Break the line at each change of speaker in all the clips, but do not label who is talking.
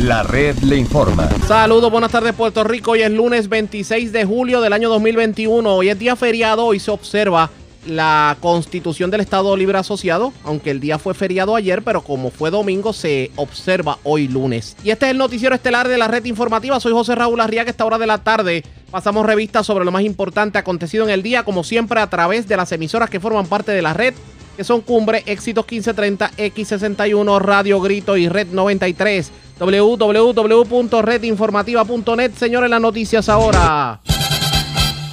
La red le informa.
Saludos, buenas tardes Puerto Rico. Hoy es lunes 26 de julio del año 2021. Hoy es día feriado. Hoy se observa la constitución del Estado Libre Asociado, aunque el día fue feriado ayer, pero como fue domingo se observa hoy lunes. Y este es el noticiero estelar de la red informativa. Soy José Raúl Arriaga. Esta hora de la tarde pasamos revista sobre lo más importante acontecido en el día, como siempre a través de las emisoras que forman parte de la red, que son Cumbre, Éxitos 1530, X61, Radio Grito y Red 93 www.redinformativa.net. Señores, las noticias ahora.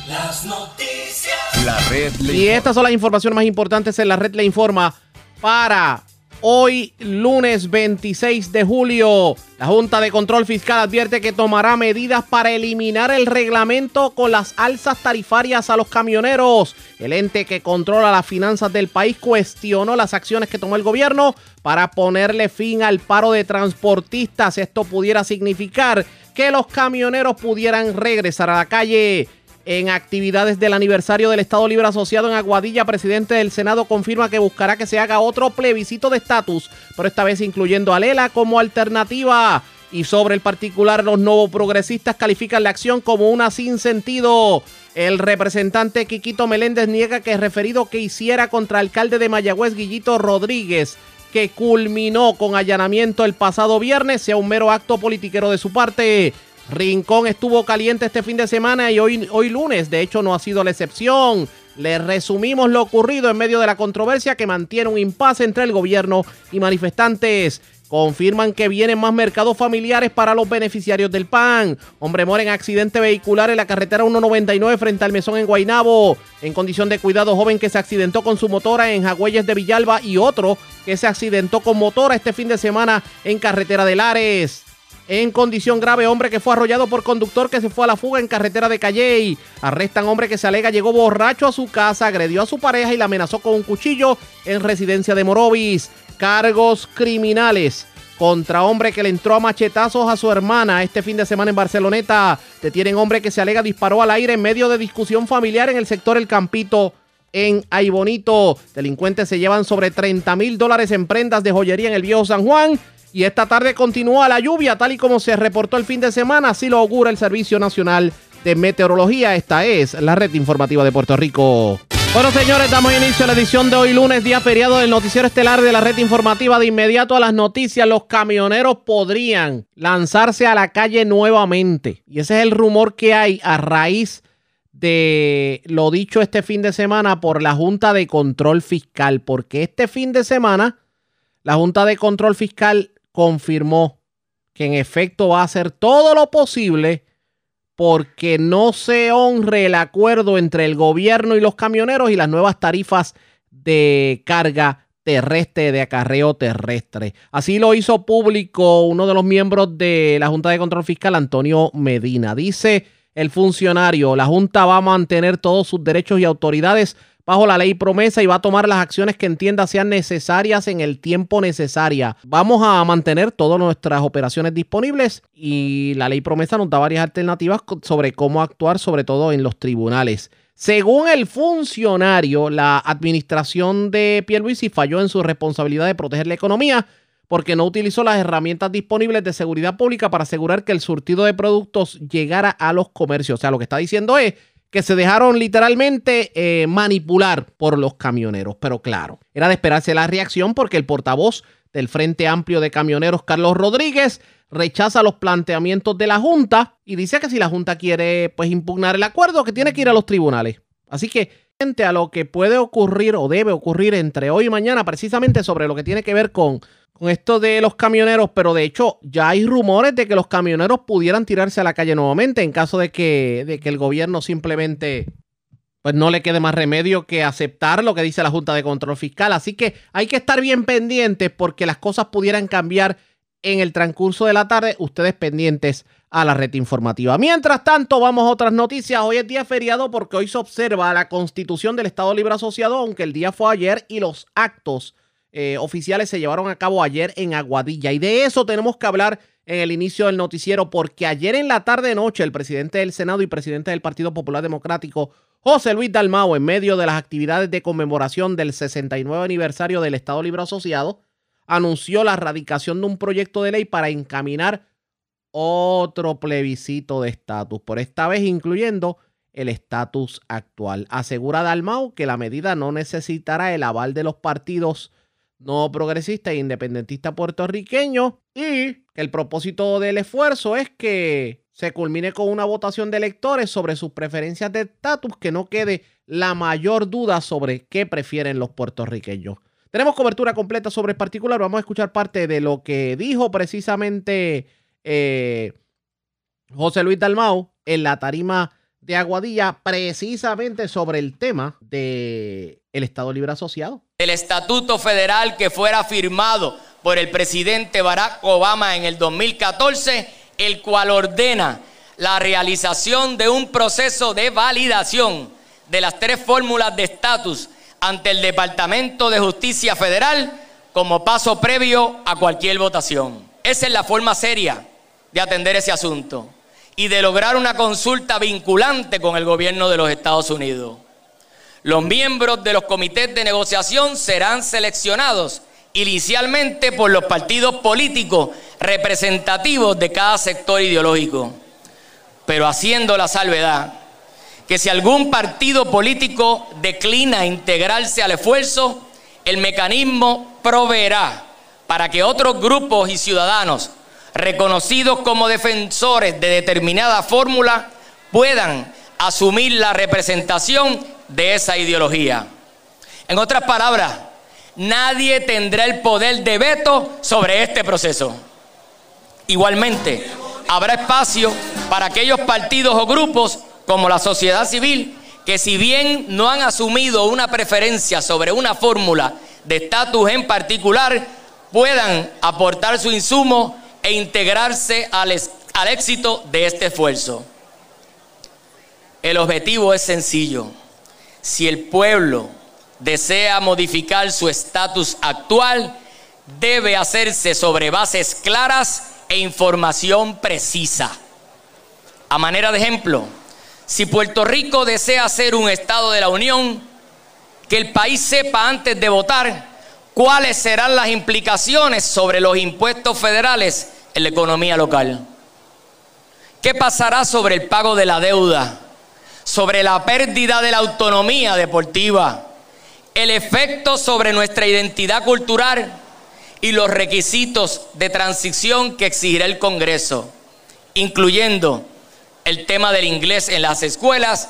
Las noticias.
La red le
Y estas son las informaciones más importantes en la red le informa para hoy lunes 26 de julio. La Junta de Control Fiscal advierte que tomará medidas para eliminar el reglamento con las alzas tarifarias a los camioneros. El ente que controla las finanzas del país cuestionó las acciones que tomó el gobierno para ponerle fin al paro de transportistas. Esto pudiera significar que los camioneros pudieran regresar a la calle. En actividades del aniversario del Estado Libre Asociado en Aguadilla, presidente del Senado confirma que buscará que se haga otro plebiscito de estatus, pero esta vez incluyendo a Lela como alternativa. Y sobre el particular, los nuevos progresistas califican la acción como una sin sentido. El representante Quiquito Meléndez niega que el referido que hiciera contra el alcalde de Mayagüez, Guillito Rodríguez, que culminó con allanamiento el pasado viernes, sea un mero acto politiquero de su parte. Rincón estuvo caliente este fin de semana y hoy, hoy lunes, de hecho, no ha sido la excepción. Le resumimos lo ocurrido en medio de la controversia que mantiene un impasse entre el gobierno y manifestantes. Confirman que vienen más mercados familiares para los beneficiarios del PAN. Hombre muere en accidente vehicular en la carretera 199 frente al mesón en Guaynabo. En condición de cuidado, joven que se accidentó con su motora en Jagüeyes de Villalba y otro que se accidentó con motora este fin de semana en carretera de Lares. En condición grave, hombre que fue arrollado por conductor que se fue a la fuga en carretera de Calley. Arrestan hombre que se alega llegó borracho a su casa, agredió a su pareja y la amenazó con un cuchillo en residencia de Morovis. Cargos criminales contra hombre que le entró a machetazos a su hermana este fin de semana en Barceloneta. Detienen hombre que se alega disparó al aire en medio de discusión familiar en el sector El Campito. En Aybonito, delincuentes se llevan sobre 30 mil dólares en prendas de joyería en el viejo San Juan. Y esta tarde continúa la lluvia, tal y como se reportó el fin de semana, así lo augura el Servicio Nacional de Meteorología. Esta es la red informativa de Puerto Rico. Bueno, señores, damos inicio a la edición de hoy lunes, día feriado del noticiero estelar de la red informativa. De inmediato a las noticias, los camioneros podrían lanzarse a la calle nuevamente. Y ese es el rumor que hay a raíz de lo dicho este fin de semana por la Junta de Control Fiscal. Porque este fin de semana la Junta de Control Fiscal confirmó que en efecto va a hacer todo lo posible porque no se honre el acuerdo entre el gobierno y los camioneros y las nuevas tarifas de carga terrestre, de acarreo terrestre. Así lo hizo público uno de los miembros de la Junta de Control Fiscal, Antonio Medina. Dice el funcionario, la Junta va a mantener todos sus derechos y autoridades bajo la ley promesa y va a tomar las acciones que entienda sean necesarias en el tiempo necesaria. Vamos a mantener todas nuestras operaciones disponibles y la ley promesa nos da varias alternativas sobre cómo actuar, sobre todo en los tribunales. Según el funcionario, la administración de Pierluisi falló en su responsabilidad de proteger la economía porque no utilizó las herramientas disponibles de seguridad pública para asegurar que el surtido de productos llegara a los comercios. O sea, lo que está diciendo es que se dejaron literalmente eh, manipular por los camioneros. Pero claro, era de esperarse la reacción porque el portavoz del Frente Amplio de Camioneros, Carlos Rodríguez, rechaza los planteamientos de la Junta y dice que si la Junta quiere pues impugnar el acuerdo, que tiene que ir a los tribunales. Así que frente a lo que puede ocurrir o debe ocurrir entre hoy y mañana, precisamente sobre lo que tiene que ver con, con esto de los camioneros, pero de hecho ya hay rumores de que los camioneros pudieran tirarse a la calle nuevamente en caso de que, de que el gobierno simplemente pues no le quede más remedio que aceptar lo que dice la Junta de Control Fiscal. Así que hay que estar bien pendientes porque las cosas pudieran cambiar en el transcurso de la tarde. Ustedes pendientes a la red informativa. Mientras tanto, vamos a otras noticias. Hoy es día feriado porque hoy se observa la constitución del Estado Libre Asociado, aunque el día fue ayer y los actos eh, oficiales se llevaron a cabo ayer en Aguadilla. Y de eso tenemos que hablar en el inicio del noticiero, porque ayer en la tarde-noche el presidente del Senado y presidente del Partido Popular Democrático, José Luis Dalmao, en medio de las actividades de conmemoración del 69 aniversario del Estado Libre Asociado, anunció la radicación de un proyecto de ley para encaminar otro plebiscito de estatus, por esta vez incluyendo el estatus actual. Asegura Dalmau que la medida no necesitará el aval de los partidos no progresistas e independentistas puertorriqueños y que el propósito del esfuerzo es que se culmine con una votación de electores sobre sus preferencias de estatus, que no quede la mayor duda sobre qué prefieren los puertorriqueños. Tenemos cobertura completa sobre el particular. Vamos a escuchar parte de lo que dijo precisamente eh, José Luis Dalmau en la tarima de Aguadilla, precisamente sobre el tema del el Estado Libre Asociado.
El estatuto federal que fuera firmado por el presidente Barack Obama en el 2014, el cual ordena la realización de un proceso de validación de las tres fórmulas de estatus ante el Departamento de Justicia Federal como paso previo a cualquier votación. Esa es la forma seria de atender ese asunto y de lograr una consulta vinculante con el gobierno de los Estados Unidos. Los miembros de los comités de negociación serán seleccionados inicialmente por los partidos políticos representativos de cada sector ideológico, pero haciendo la salvedad que si algún partido político declina integrarse al esfuerzo, el mecanismo proveerá para que otros grupos y ciudadanos reconocidos como defensores de determinada fórmula puedan asumir la representación de esa ideología. En otras palabras, nadie tendrá el poder de veto sobre este proceso. Igualmente, habrá espacio para aquellos partidos o grupos como la sociedad civil, que si bien no han asumido una preferencia sobre una fórmula de estatus en particular, puedan aportar su insumo e integrarse al, éxito de este esfuerzo. El objetivo es sencillo. Si el pueblo desea modificar su estatus actual, debe hacerse sobre bases claras e información precisa. A manera de ejemplo, si Puerto Rico desea ser un Estado de la Unión, que el país sepa antes de votar cuáles serán las implicaciones sobre los impuestos federales en la economía local. ¿Qué pasará sobre el pago de la deuda? Sobre la pérdida de la autonomía deportiva, el efecto sobre nuestra identidad cultural y los requisitos de transición que exigirá el Congreso, incluyendo el tema del inglés en las escuelas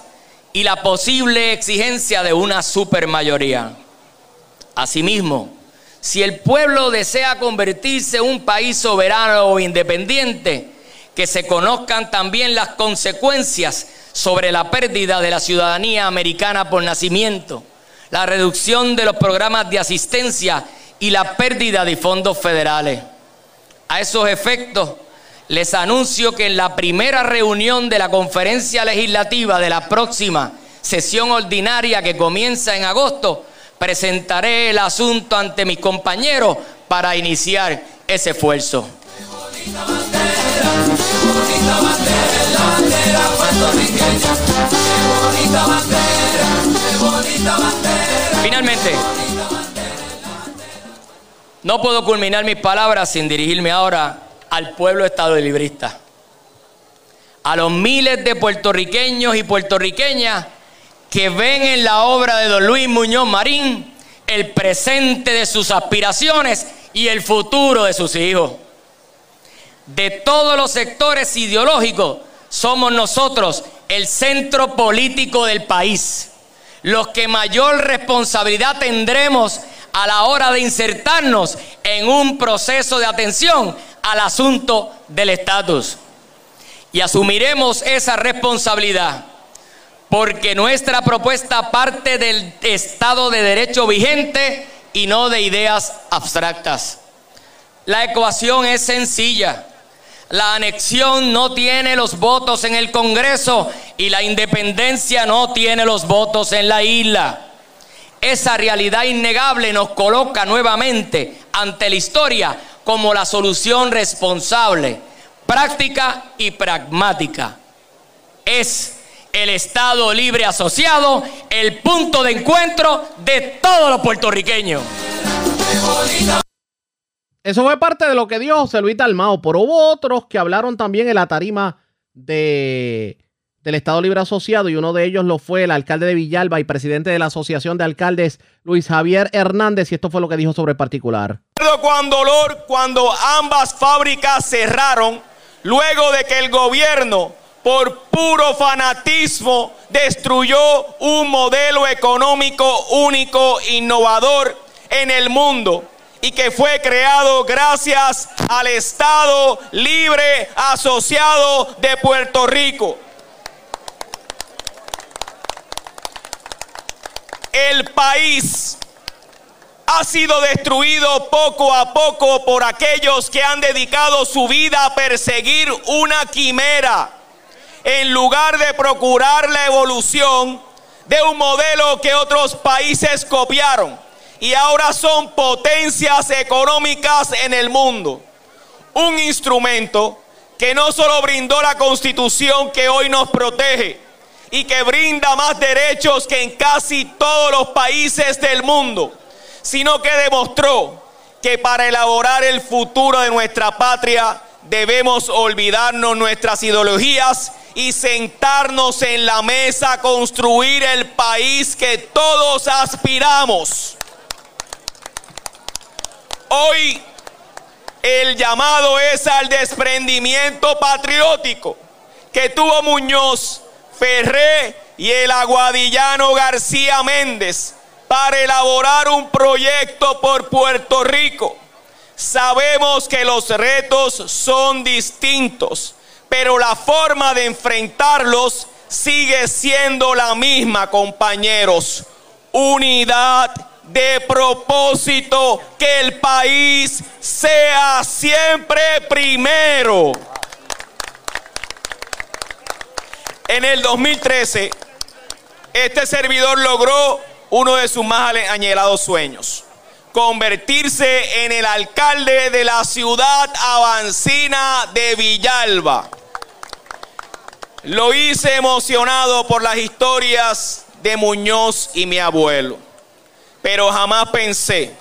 y la posible exigencia de una supermayoría. Asimismo, si el pueblo desea convertirse en un país soberano o independiente, que se conozcan también las consecuencias sobre la pérdida de la ciudadanía americana por nacimiento, la reducción de los programas de asistencia y la pérdida de fondos federales. A esos efectos, les anuncio que en la primera reunión de la conferencia legislativa de la próxima sesión ordinaria que comienza en agosto, presentaré el asunto ante mis compañeros para iniciar ese esfuerzo. Finalmente, no puedo culminar mis palabras sin dirigirme ahora al pueblo estadolibrista, a los miles de puertorriqueños y puertorriqueñas que ven en la obra de don Luis Muñoz Marín el presente de sus aspiraciones y el futuro de sus hijos. De todos los sectores ideológicos, somos nosotros el centro político del país, los que mayor responsabilidad tendremos a la hora de insertarnos en un proceso de atención al asunto del estatus. Y asumiremos esa responsabilidad porque nuestra propuesta parte del Estado de Derecho vigente y no de ideas abstractas. La ecuación es sencilla. La anexión no tiene los votos en el Congreso y la independencia no tiene los votos en la isla. Esa realidad innegable nos coloca nuevamente ante la historia como la solución responsable, práctica y pragmática. Es el Estado Libre Asociado el punto de encuentro de todos los puertorriqueños.
Eso fue parte de lo que dijo José Luis Dalmao, pero hubo otros que hablaron también en la tarima de, del Estado Libre Asociado y uno de ellos lo fue el alcalde de Villalba y presidente de la Asociación de Alcaldes, Luis Javier Hernández, y esto fue lo que dijo sobre el particular.
Cuando, cuando ambas fábricas cerraron, luego de que el gobierno, por puro fanatismo, destruyó un modelo económico único, innovador en el mundo y que fue creado gracias al Estado Libre Asociado de Puerto Rico. El país ha sido destruido poco a poco por aquellos que han dedicado su vida a perseguir una quimera en lugar de procurar la evolución de un modelo que otros países copiaron y ahora son potencias económicas en el mundo. Un instrumento que no solo brindó la constitución que hoy nos protege y que brinda más derechos que en casi todos los países del mundo, sino que demostró que para elaborar el futuro de nuestra patria debemos olvidarnos nuestras ideologías y sentarnos en la mesa a construir el país que todos aspiramos. Hoy el llamado es al desprendimiento patriótico que tuvo Muñoz, Ferré y el aguadillano García Méndez para elaborar un proyecto por Puerto Rico. Sabemos que los retos son distintos, pero la forma de enfrentarlos sigue siendo la misma, compañeros. Unidad de propósito que el país sea siempre primero. En el 2013, este servidor logró uno de sus más añelados sueños, convertirse en el alcalde de la ciudad avancina de Villalba. Lo hice emocionado por las historias de Muñoz y mi abuelo pero jamás pensé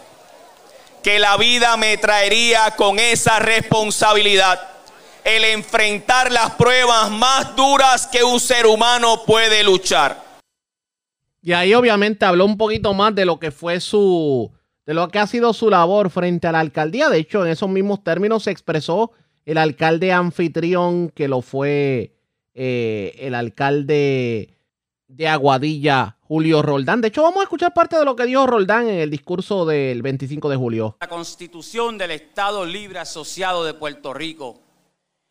que la vida me traería con esa responsabilidad el enfrentar las pruebas más duras que un ser humano puede luchar.
Y ahí obviamente habló un poquito más de lo que fue su, de lo que ha sido su labor frente a la alcaldía. De hecho, en esos mismos términos se expresó el alcalde anfitrión que lo fue eh, el alcalde de Aguadilla, Julio Roldán. De hecho, vamos a escuchar parte de lo que dijo Roldán en el discurso del 25 de julio.
La Constitución del Estado Libre Asociado de Puerto Rico,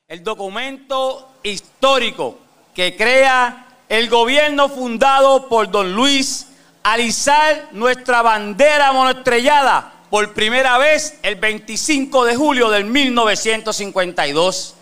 el documento histórico que crea el gobierno fundado por don Luis alisar nuestra bandera monoestrellada por primera vez el 25 de julio del 1952.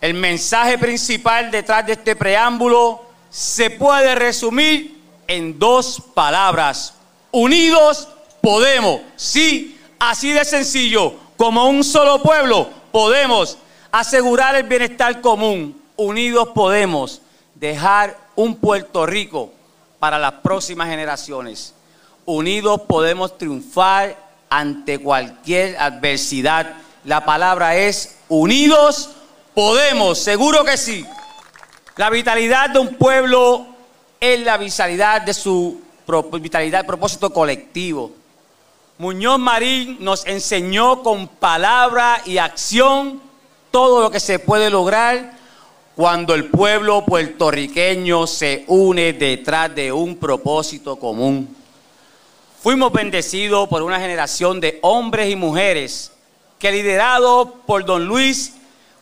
El mensaje principal detrás de este preámbulo se puede resumir en dos palabras. Unidos podemos. Sí, así de sencillo. Como un solo pueblo podemos asegurar el bienestar común. Unidos podemos dejar un Puerto Rico para las próximas generaciones. Unidos podemos triunfar ante cualquier adversidad. La palabra es unidos podemos, seguro que sí. La vitalidad de un pueblo es la vitalidad de su vitalidad, propósito colectivo. Muñoz Marín nos enseñó con palabra y acción todo lo que se puede lograr cuando el pueblo puertorriqueño se une detrás de un propósito común. Fuimos bendecidos por una generación de hombres y mujeres que liderados por don Luis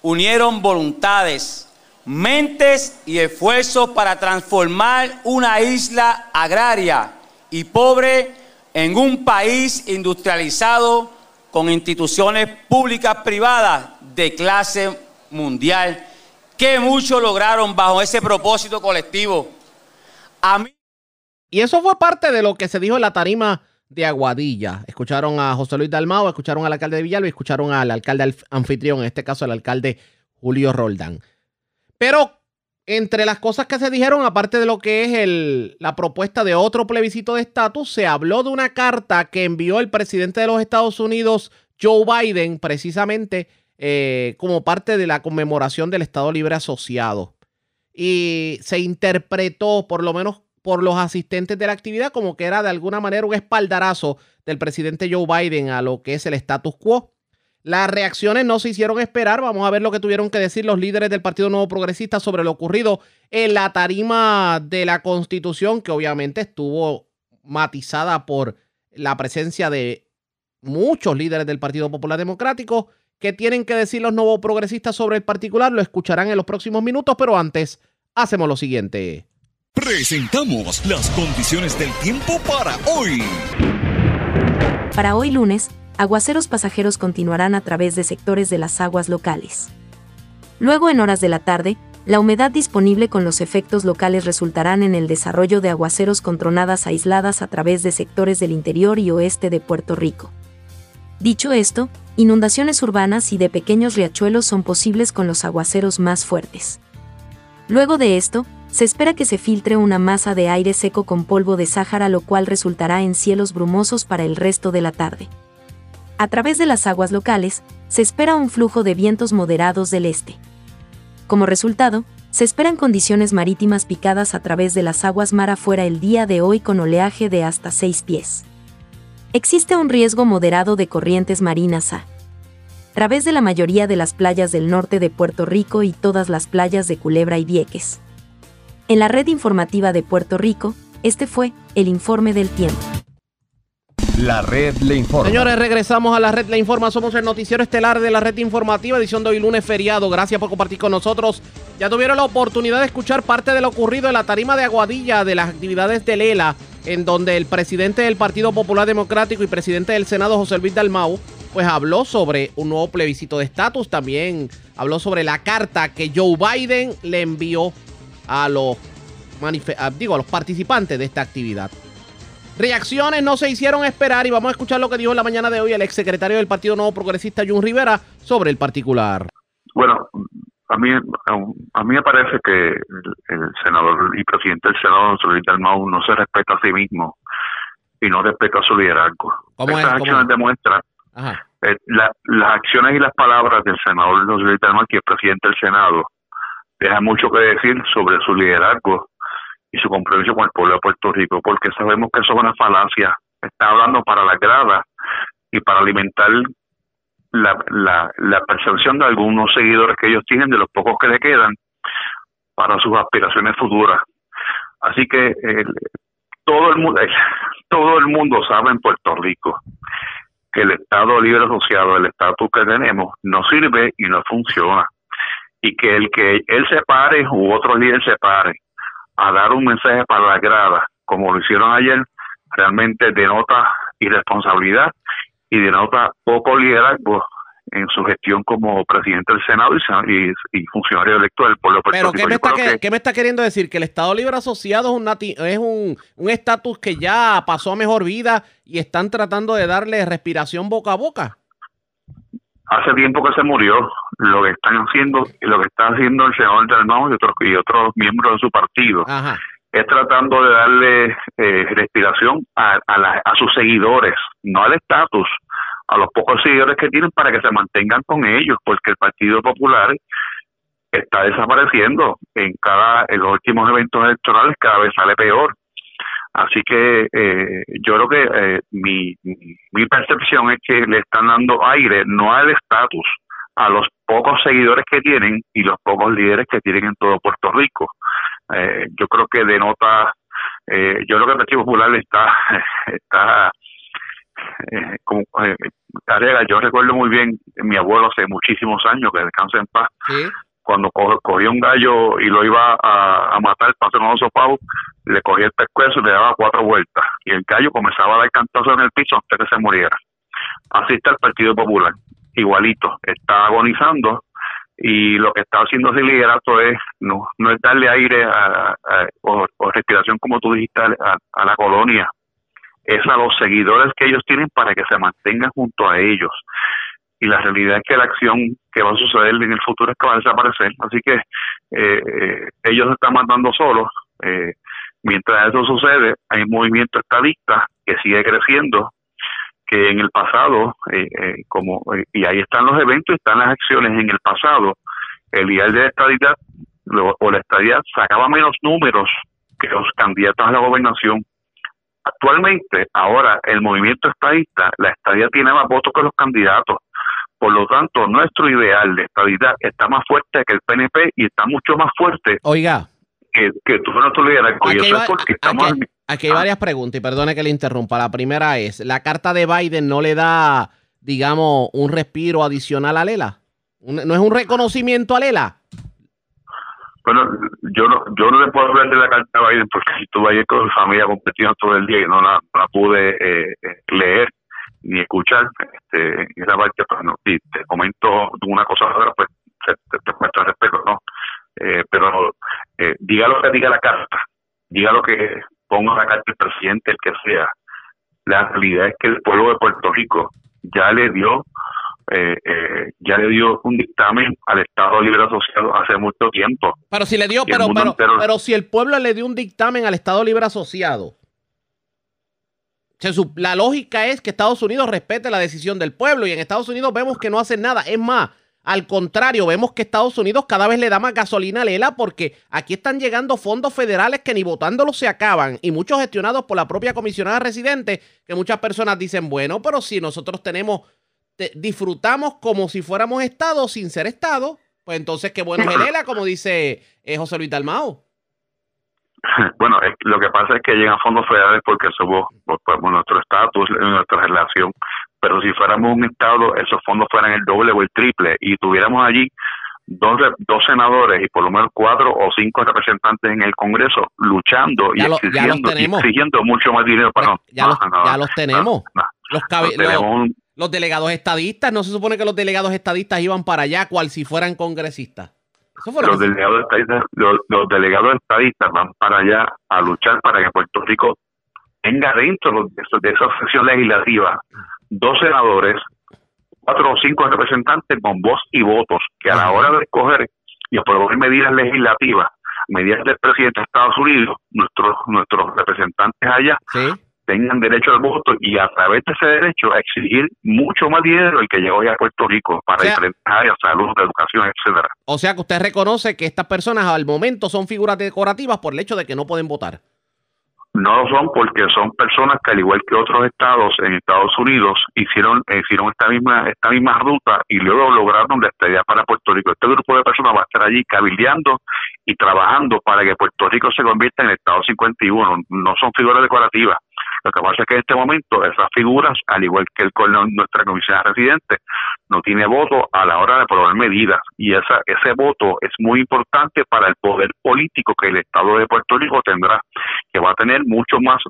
unieron voluntades mentes y esfuerzos para transformar una isla agraria y pobre en un país industrializado con instituciones públicas privadas de clase mundial, que muchos lograron bajo ese propósito colectivo.
Y eso fue parte de lo que se dijo en la tarima de Aguadilla. Escucharon a José Luis Dalmao, escucharon al alcalde de Villalba y escucharon al alcalde anfitrión, en este caso el alcalde Julio Roldán. Pero entre las cosas que se dijeron, aparte de lo que es el, la propuesta de otro plebiscito de estatus, se habló de una carta que envió el presidente de los Estados Unidos, Joe Biden precisamente eh, como parte de la conmemoración del Estado Libre Asociado. Y se interpretó, por lo menos por los asistentes de la actividad, como que era de alguna manera un espaldarazo del presidente Joe Biden a lo que es el status quo. Las reacciones no se hicieron esperar. Vamos a ver lo que tuvieron que decir los líderes del Partido Nuevo Progresista sobre lo ocurrido en la tarima de la Constitución, que obviamente estuvo matizada por la presencia de muchos líderes del Partido Popular Democrático. ¿Qué tienen que decir los nuevos progresistas sobre el particular? Lo escucharán en los próximos minutos, pero antes hacemos lo siguiente.
Presentamos las condiciones del tiempo para hoy.
Para hoy lunes, aguaceros pasajeros continuarán a través de sectores de las aguas locales. Luego, en horas de la tarde, la humedad disponible con los efectos locales resultarán en el desarrollo de aguaceros con tronadas aisladas a través de sectores del interior y oeste de Puerto Rico. Dicho esto, inundaciones urbanas y de pequeños riachuelos son posibles con los aguaceros más fuertes. Luego de esto, se espera que se filtre una masa de aire seco con polvo de Sáhara lo cual resultará en cielos brumosos para el resto de la tarde. A través de las aguas locales, se espera un flujo de vientos moderados del este. Como resultado, se esperan condiciones marítimas picadas a través de las aguas mar afuera el día de hoy con oleaje de hasta 6 pies. Existe un riesgo moderado de corrientes marinas a través de la mayoría de las playas del norte de Puerto Rico y todas las playas de Culebra y Vieques. En la red informativa de Puerto Rico, este fue el informe del tiempo.
La red le informa.
Señores, regresamos a la red Le Informa. Somos el noticiero estelar de la red informativa, edición de hoy lunes feriado. Gracias por compartir con nosotros. Ya tuvieron la oportunidad de escuchar parte de lo ocurrido en la tarima de Aguadilla de las actividades de Lela, en donde el presidente del Partido Popular Democrático y presidente del Senado, José Luis Dalmau, pues habló sobre un nuevo plebiscito de estatus. También habló sobre la carta que Joe Biden le envió a los, digo, a los participantes de esta actividad. Reacciones no se hicieron esperar y vamos a escuchar lo que dijo en la mañana de hoy el exsecretario del Partido Nuevo Progresista, Jun Rivera, sobre el particular.
Bueno, a mí, a mí me parece que el, senador y presidente del Senado, Solís Dalmau, no se respeta a sí mismo y no respeta su liderazgo. Estas acciones demuestran eh, las acciones y las palabras del senador José Dalmau, que es presidente del Senado, dejan mucho que decir sobre su liderazgo y su compromiso con el pueblo de Puerto Rico, porque sabemos que eso es una falacia. Está hablando para la grada y para alimentar la, percepción de algunos seguidores que ellos tienen, de los pocos que le quedan, para sus aspiraciones futuras. Así que todo el mundo todo el mundo sabe en Puerto Rico que el Estado libre asociado, el estatus que tenemos, no sirve y no funciona. Y que el que él se pare u otro líder se pare a dar un mensaje para la grada, como lo hicieron ayer, realmente denota irresponsabilidad y denota poco liderazgo en su gestión como presidente del Senado y, funcionario electo del pueblo
Pero ¿qué me, está, ¿qué me está queriendo decir? ¿Que el Estado Libre Asociado es un un estatus que ya pasó a mejor vida y están tratando de darle respiración boca a boca?
Hace tiempo que se murió. Lo que están haciendo, lo que está haciendo el senador del y otros, y otros miembros de su partido es tratando de darle eh, respiración a, a sus seguidores, no al estatus, a los pocos seguidores que tienen para que se mantengan con ellos, porque el Partido Popular está desapareciendo en cada en los últimos eventos electorales cada vez sale peor. Así que eh, yo creo que eh, mi, mi percepción es que le están dando aire no al estatus a los pocos seguidores que tienen y los pocos líderes que tienen en todo Puerto Rico. Eh, yo creo que denota yo creo que el Partido Popular está está eh, como, eh, yo recuerdo muy bien mi abuelo hace muchísimos años, que descansa en paz, cuando cogía un gallo y lo iba a, matar para un oso pavo, le cogía el pescuezo y le daba cuatro vueltas, y el gallo comenzaba a dar cantazos en el piso antes que se muriera. Así está el Partido Popular, igualito, está agonizando y lo que está haciendo ese liderato es no, no es darle aire a, o, respiración como tú dijiste a la colonia es a los seguidores que ellos tienen para que se mantengan junto a ellos. Y la realidad es que la acción que va a suceder en el futuro es que va a desaparecer. Así que eh, eh, ellos se están mandando solos. Eh, mientras eso sucede, hay un movimiento estadista que sigue creciendo que en el pasado, eh, eh, como y ahí están los eventos, están las acciones en el pasado, el ideal de la estadidad o la estadidad sacaba menos números que los candidatos a la gobernación. Actualmente, ahora el movimiento estadista, la estadía tiene más votos que los candidatos. Por lo tanto, nuestro ideal de estadidad está más fuerte que el PNP y está mucho más fuerte
Oiga.
que, que tú liderazgo.
Aquí, hay, porque estamos aquí, hay ah. varias preguntas y perdone que le interrumpa. La primera es, ¿la carta de Biden no le da, digamos, un respiro adicional a Lela? ¿No es un reconocimiento a Lela?
Bueno, yo no, yo no le puedo hablar de la carta de Biden porque estuve ayer con mi familia competiendo todo el día y no la, pude eh, eh, leer ni escuchar. Este, esa parte, pues, no, te comento una cosa ahora, pues te, te, muestra respeto, ¿no? Eh, pero eh, diga lo que diga la carta, diga lo que ponga la carta el presidente, el que sea. La realidad es que el pueblo de Puerto Rico ya le dio eh, eh, ya le dio un dictamen al Estado Libre Asociado hace mucho tiempo.
Pero si le dio, pero, pero, si el pueblo le dio un dictamen al Estado Libre Asociado, la lógica es que Estados Unidos respete la decisión del pueblo y en Estados Unidos vemos que no hacen nada. Es más, al contrario, vemos que Estados Unidos cada vez le da más gasolina a Lela porque aquí están llegando fondos federales que ni votándolos se acaban y muchos gestionados por la propia comisionada residente que muchas personas dicen, bueno, pero si nosotros tenemos disfrutamos como si fuéramos Estado sin ser Estado, pues entonces qué bueno es el como dice eh, José Luis Dalmao.
Bueno, lo que pasa es que llegan fondos federales porque somos por, nuestro estatus, nuestra relación, pero si fuéramos un Estado, esos fondos fueran el doble o el triple y tuviéramos allí dos, dos senadores y por lo menos cuatro o cinco representantes en el Congreso luchando y, exigiendo, mucho más dinero para
ya, los, ya los tenemos. los, los delegados estadistas, no se supone que los delegados estadistas iban para allá cual si fueran congresistas.
los, delegados estadistas, los, delegados estadistas van para allá a luchar para que Puerto Rico tenga dentro de, esa sesión legislativa dos senadores, cuatro o cinco representantes con voz y votos, que a la hora de escoger y aprobar medidas legislativas, medidas del presidente de Estados Unidos, nuestros nuestros representantes allá, tengan derecho al voto y a través de ese derecho a exigir mucho más dinero el que llegó ya a Puerto Rico para enfrentar a salud, educación, etcétera.
O sea que usted reconoce que estas personas al momento son figuras decorativas por el hecho de que no pueden votar.
No lo son porque son personas que al igual que otros estados en Estados Unidos hicieron hicieron esta misma esta misma ruta y luego lograron la estadía para Puerto Rico. Este grupo de personas va a estar allí cabildeando y trabajando para que Puerto Rico se convierta en el estado 51. No son figuras decorativas lo que pasa es que en este momento esas figuras, al igual que el con nuestra comisión residente, no tiene voto a la hora de aprobar medidas. Y esa, ese voto es muy importante para el poder político que el Estado de Puerto Rico tendrá, que va a tener mucho más,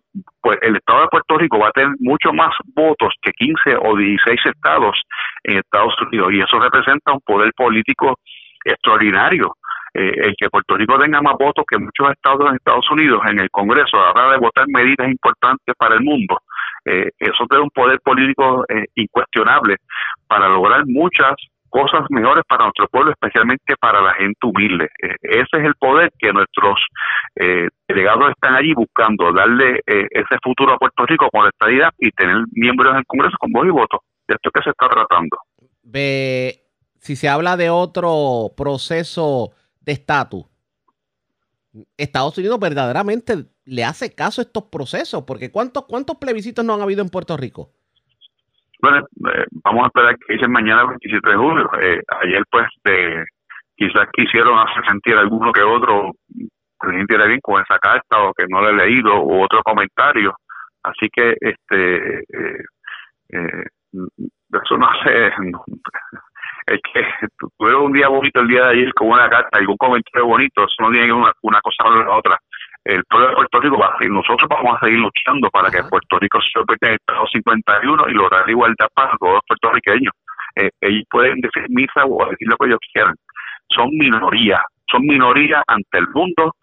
pues el Estado de Puerto Rico va a tener mucho más votos que 15 o 16 estados en Estados Unidos. Y eso representa un poder político extraordinario eh, el que Puerto Rico tenga más votos que muchos estados en Estados Unidos en el Congreso a la hora de votar medidas importantes para el mundo, eh, eso te da un poder político eh, incuestionable para lograr muchas cosas mejores para nuestro pueblo, especialmente para la gente humilde. ese es el poder que nuestros delegados están allí buscando, darle ese futuro a Puerto Rico con la estadidad y tener miembros en el Congreso con voz y voto. De esto que se está tratando.
Si se habla de otro proceso de estatus, Estados Unidos verdaderamente le hace caso a estos procesos, porque ¿cuántos, cuántos plebiscitos no han habido en Puerto Rico?
Bueno, eh, vamos a esperar que dicen mañana 27 de julio. Eh, ayer, pues, de, quizás quisieron hacer sentir alguno que otro se sintiera bien con esa carta o que no le he leído u otro comentario. Así que, este, eh, eh eso no sé, es que tuvieron un día bonito el día de ayer con una carta, algún comentario bonito, eso no tiene una, una cosa o la otra. El pueblo de Puerto Rico va a seguir, nosotros vamos a seguir luchando para que Puerto Rico se convierta en el Estado 51 y lograr igualdad para todos los puertorriqueños. Eh, ellos pueden decir misa o decir lo que ellos quieran. Son minoría, son minoría ante el mundo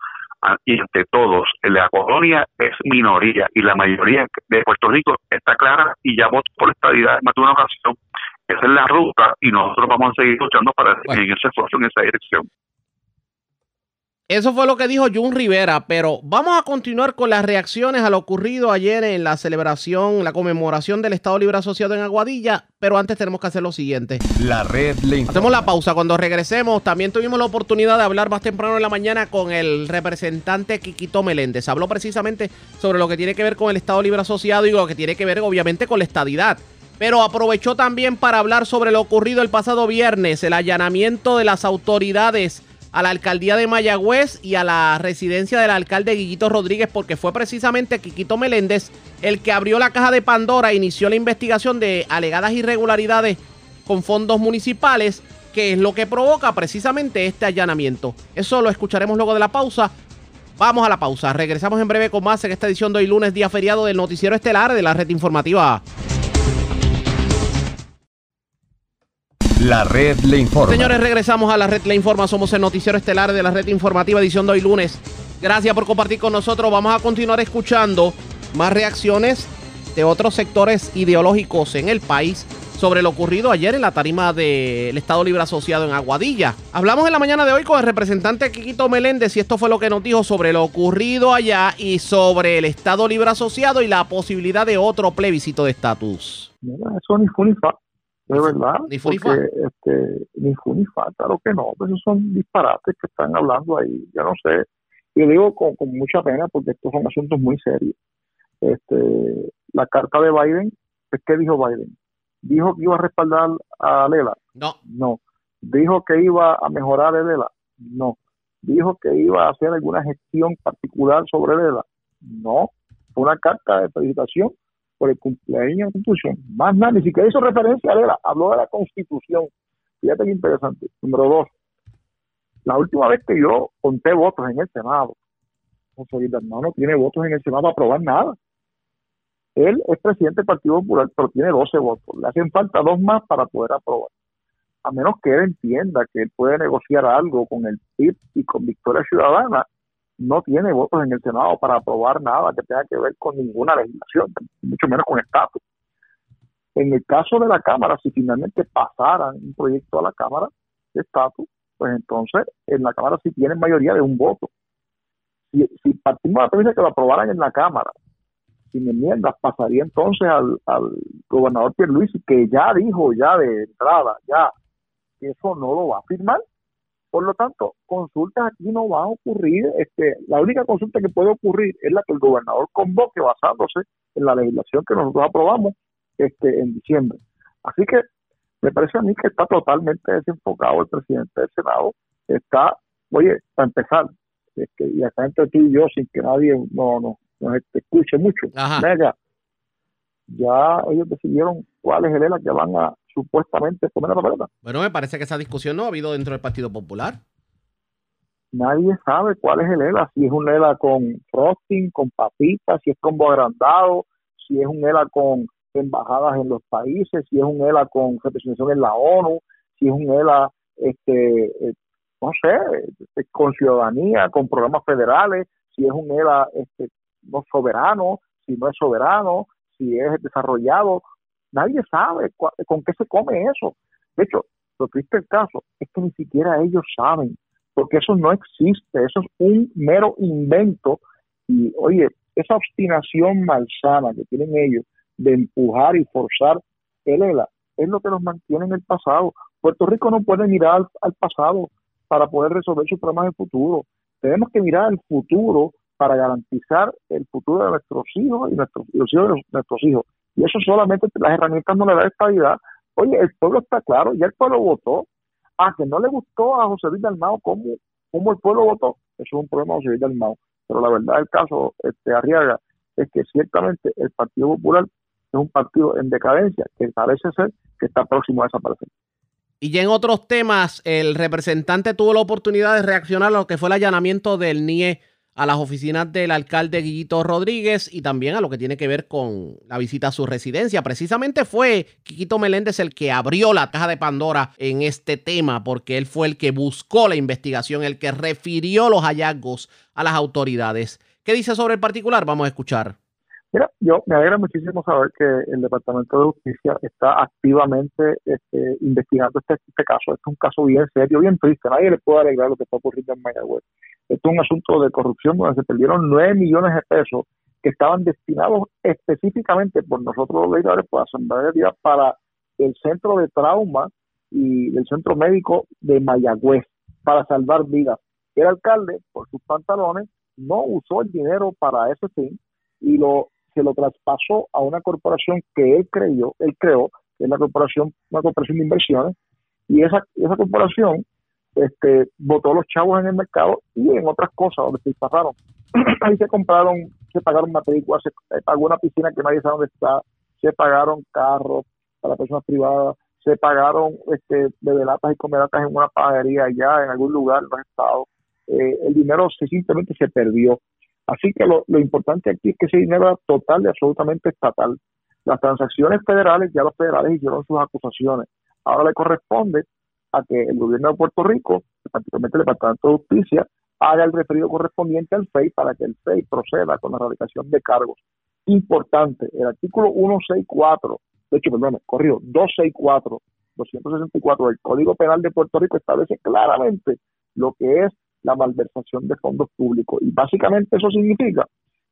y ante todos. La colonia es minoría y la mayoría de Puerto Rico está clara y ya votó por estabilidad en más de una ocasión. Esa es la ruta y nosotros vamos a seguir luchando para bueno. en ese esfuerzo, en esa dirección.
Eso fue lo que dijo Jun Rivera, pero vamos a continuar con las reacciones a lo ocurrido ayer en la celebración, la conmemoración del Estado Libre Asociado en Aguadilla, pero antes tenemos que hacer lo siguiente.
La red le
Hacemos la pausa. Cuando regresemos, también tuvimos la oportunidad de hablar más temprano en la mañana con el representante Quiquito Meléndez. Habló precisamente sobre lo que tiene que ver con el Estado Libre Asociado y lo que tiene que ver obviamente con la estadidad pero aprovechó también para hablar sobre lo ocurrido el pasado viernes, el allanamiento de las autoridades a la alcaldía de Mayagüez y a la residencia del alcalde Guiguito Rodríguez, porque fue precisamente Quiquito Meléndez el que abrió la caja de Pandora e inició la investigación de alegadas irregularidades con fondos municipales, que es lo que provoca precisamente este allanamiento. Eso lo escucharemos luego de la pausa. Vamos a la pausa. Regresamos en breve con más en esta edición de hoy lunes, día feriado del Noticiero Estelar de la Red Informativa.
La red le informa.
Señores, regresamos a la red le informa. Somos el noticiero estelar de la red informativa edición de hoy lunes. Gracias por compartir con nosotros. Vamos a continuar escuchando más reacciones de otros sectores ideológicos en el país sobre lo ocurrido ayer en la tarima del Estado Libre Asociado en Aguadilla. Hablamos en la mañana de hoy con el representante Quiquito Meléndez y esto fue lo que nos dijo sobre lo ocurrido allá y sobre el Estado Libre Asociado y la posibilidad de otro plebiscito de estatus.
Eso ni fue ni de verdad. Ni porque, este, ni fu ni fa, claro que no. Esos son disparates que están hablando ahí. Yo no sé. Yo digo con, mucha pena porque estos son asuntos muy serios. Este, la carta de Biden, ¿qué dijo Biden? ¿Dijo que iba a respaldar a Lela?
No.
No. ¿Dijo que iba a mejorar a Lela? No. ¿Dijo que iba a hacer alguna gestión particular sobre Lela? No. Fue una carta de felicitación por el cumpleaños de la Constitución. Más nada, ni siquiera hizo referencia a ella, habló de la Constitución. Fíjate qué interesante. Número dos, la última vez que yo conté votos en el Senado, José Luis no tiene votos en el Senado para aprobar nada. Él es presidente del Partido Popular, pero tiene 12 votos. Le hacen falta dos más para poder aprobar. A menos que él entienda que él puede negociar algo con el PIB y con Victoria Ciudadana, no tiene votos en el Senado para aprobar nada que tenga que ver con ninguna legislación, mucho menos con estatus. En el caso de la Cámara, si finalmente pasaran un proyecto a la Cámara de estatus, pues entonces en la Cámara sí tienen mayoría de un voto. Si, si partimos de la premisa que lo aprobaran en la Cámara, sin enmiendas, pasaría entonces al, al gobernador Pierluisi, que ya dijo ya de entrada, ya, que eso no lo va a firmar por lo tanto, consultas aquí no van a ocurrir. Este, la única consulta que puede ocurrir es la que el gobernador convoque basándose en la legislación que nosotros aprobamos este, en diciembre. Así que me parece a mí que está totalmente desenfocado el presidente del Senado. Está, oye, para empezar, este, y acá entre tú y yo, sin que nadie no, no, nos escuche mucho, ya ellos decidieron cuál es el ELA que van a supuestamente poner la pelota.
Bueno, me parece que esa discusión no ha habido dentro del Partido Popular.
Nadie sabe cuál es el ELA, si es un ELA con frosting, con papitas, si es combo agrandado, si es un ELA con embajadas en los países, si es un ELA con representación en la ONU, si es un ELA, este, eh, no sé, este, con ciudadanía, con programas federales, si es un ELA este, no soberano, si no es soberano, si es desarrollado, nadie sabe con qué se come eso. De hecho, lo triste el caso es que ni siquiera ellos saben, porque eso no existe, eso es un mero invento. Y oye, esa obstinación malsana que tienen ellos de empujar y forzar el ELA es lo que nos mantiene en el pasado. Puerto Rico no puede mirar al, pasado para poder resolver sus problemas del futuro. Tenemos que mirar al futuro para garantizar el futuro de nuestros hijos y, nuestros, los hijos de nuestros hijos. Y eso solamente las herramientas no le da estabilidad. Oye, el pueblo está claro, ya el pueblo votó. A que no le gustó a José Luis Dalmao cómo, cómo el pueblo votó, eso es un problema de José Luis Dalmao. Pero la verdad del caso, este Arriaga, es que ciertamente el Partido Popular es un partido en decadencia que parece ser que está próximo a desaparecer.
Y ya en otros temas, el representante tuvo la oportunidad de reaccionar a lo que fue el allanamiento del NIE a las oficinas del alcalde Guillito Rodríguez y también a lo que tiene que ver con la visita a su residencia. Precisamente fue Quiquito Meléndez el que abrió la caja de Pandora en este tema porque él fue el que buscó la investigación, el que refirió los hallazgos a las autoridades. ¿Qué dice sobre el particular? Vamos a escuchar.
Mira, yo me alegra muchísimo saber que el Departamento de Justicia está activamente este, investigando este, este, caso. Este es un caso bien serio, bien triste. Nadie le puede alegrar lo que está ocurriendo en Mayagüez. Es un asunto de corrupción donde se perdieron 9 millones de pesos que estaban destinados específicamente por nosotros los legisladores por Asamblea para el centro de trauma y del centro médico de Mayagüez para salvar vidas. El alcalde, por sus pantalones, no usó el dinero para ese fin y lo se lo traspasó a una corporación que él creyó, él creó, que es la corporación, una corporación de inversiones, y esa, esa corporación este, botó los chavos en el mercado y en otras cosas donde se dispararon. Ahí se compraron, se pagaron matrículas, se pagó una piscina que nadie sabe dónde está, se pagaron carros para personas privadas, se pagaron este, bebelatas y comelatas en una panadería allá, en algún lugar en los estados. Eh, el dinero simplemente se perdió. Así que lo, importante aquí es que ese dinero era total y absolutamente estatal. Las transacciones federales, ya los federales hicieron sus acusaciones. Ahora le corresponde a que el gobierno de Puerto Rico, particularmente el Departamento de Justicia, haga el referido correspondiente al FEI para que el FEI proceda con la erradicación de cargos. Importante, el artículo 164, de hecho, perdón, corrió 264, 264 del Código Penal de Puerto Rico establece claramente lo que es la malversación de fondos públicos. Y básicamente eso significa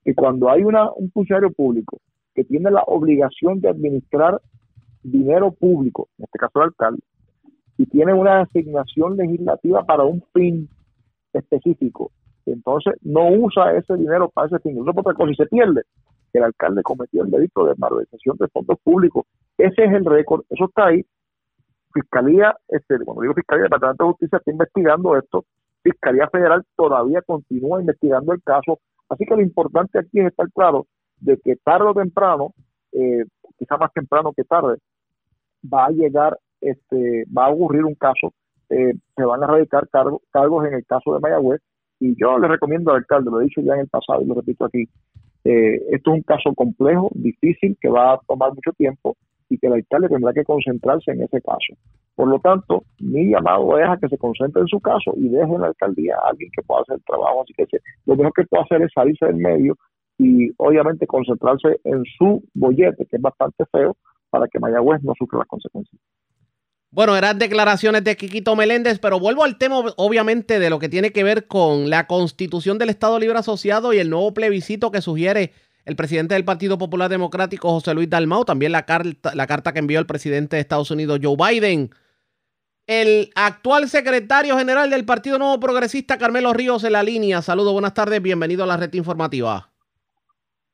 que cuando hay una, un funcionario público que tiene la obligación de administrar dinero público, en este caso el alcalde, y tiene una asignación legislativa para un fin específico, entonces no usa ese dinero para ese fin, usa otra cosa y se pierde. El alcalde cometió el delito de malversación de fondos públicos. Ese es el récord, eso está ahí. Fiscalía, este, cuando digo Fiscalía, el Departamento de Justicia está investigando esto Fiscalía Federal todavía continúa investigando el caso. Así que lo importante aquí es estar claro de que tarde o temprano, eh, quizá más temprano que tarde, va a llegar, este, va a ocurrir un caso, eh, se van a radicar cargos en el caso de Mayagüez. Y yo le recomiendo al alcalde, lo he dicho ya en el pasado y lo repito aquí, eh, esto es un caso complejo, difícil, que va a tomar mucho tiempo y que el alcalde tendrá que concentrarse en ese caso. Por lo tanto, mi llamado es a que se concentre en su caso y deje en la alcaldía a alguien que pueda hacer el trabajo. Así que lo mejor que puede hacer es salirse del medio y obviamente concentrarse en su bollete, que es bastante feo, para que Mayagüez no sufra las consecuencias.
Bueno, eran declaraciones de Quiquito Meléndez, pero vuelvo al tema, obviamente, de lo que tiene que ver con la constitución del Estado Libre Asociado y el nuevo plebiscito que sugiere el presidente del Partido Popular Democrático, José Luis Dalmau, también la carta, la carta que envió el presidente de Estados Unidos, Joe Biden. El actual secretario general del Partido Nuevo Progresista, Carmelo Ríos, en la línea. Saludos, buenas tardes, bienvenido a la red informativa.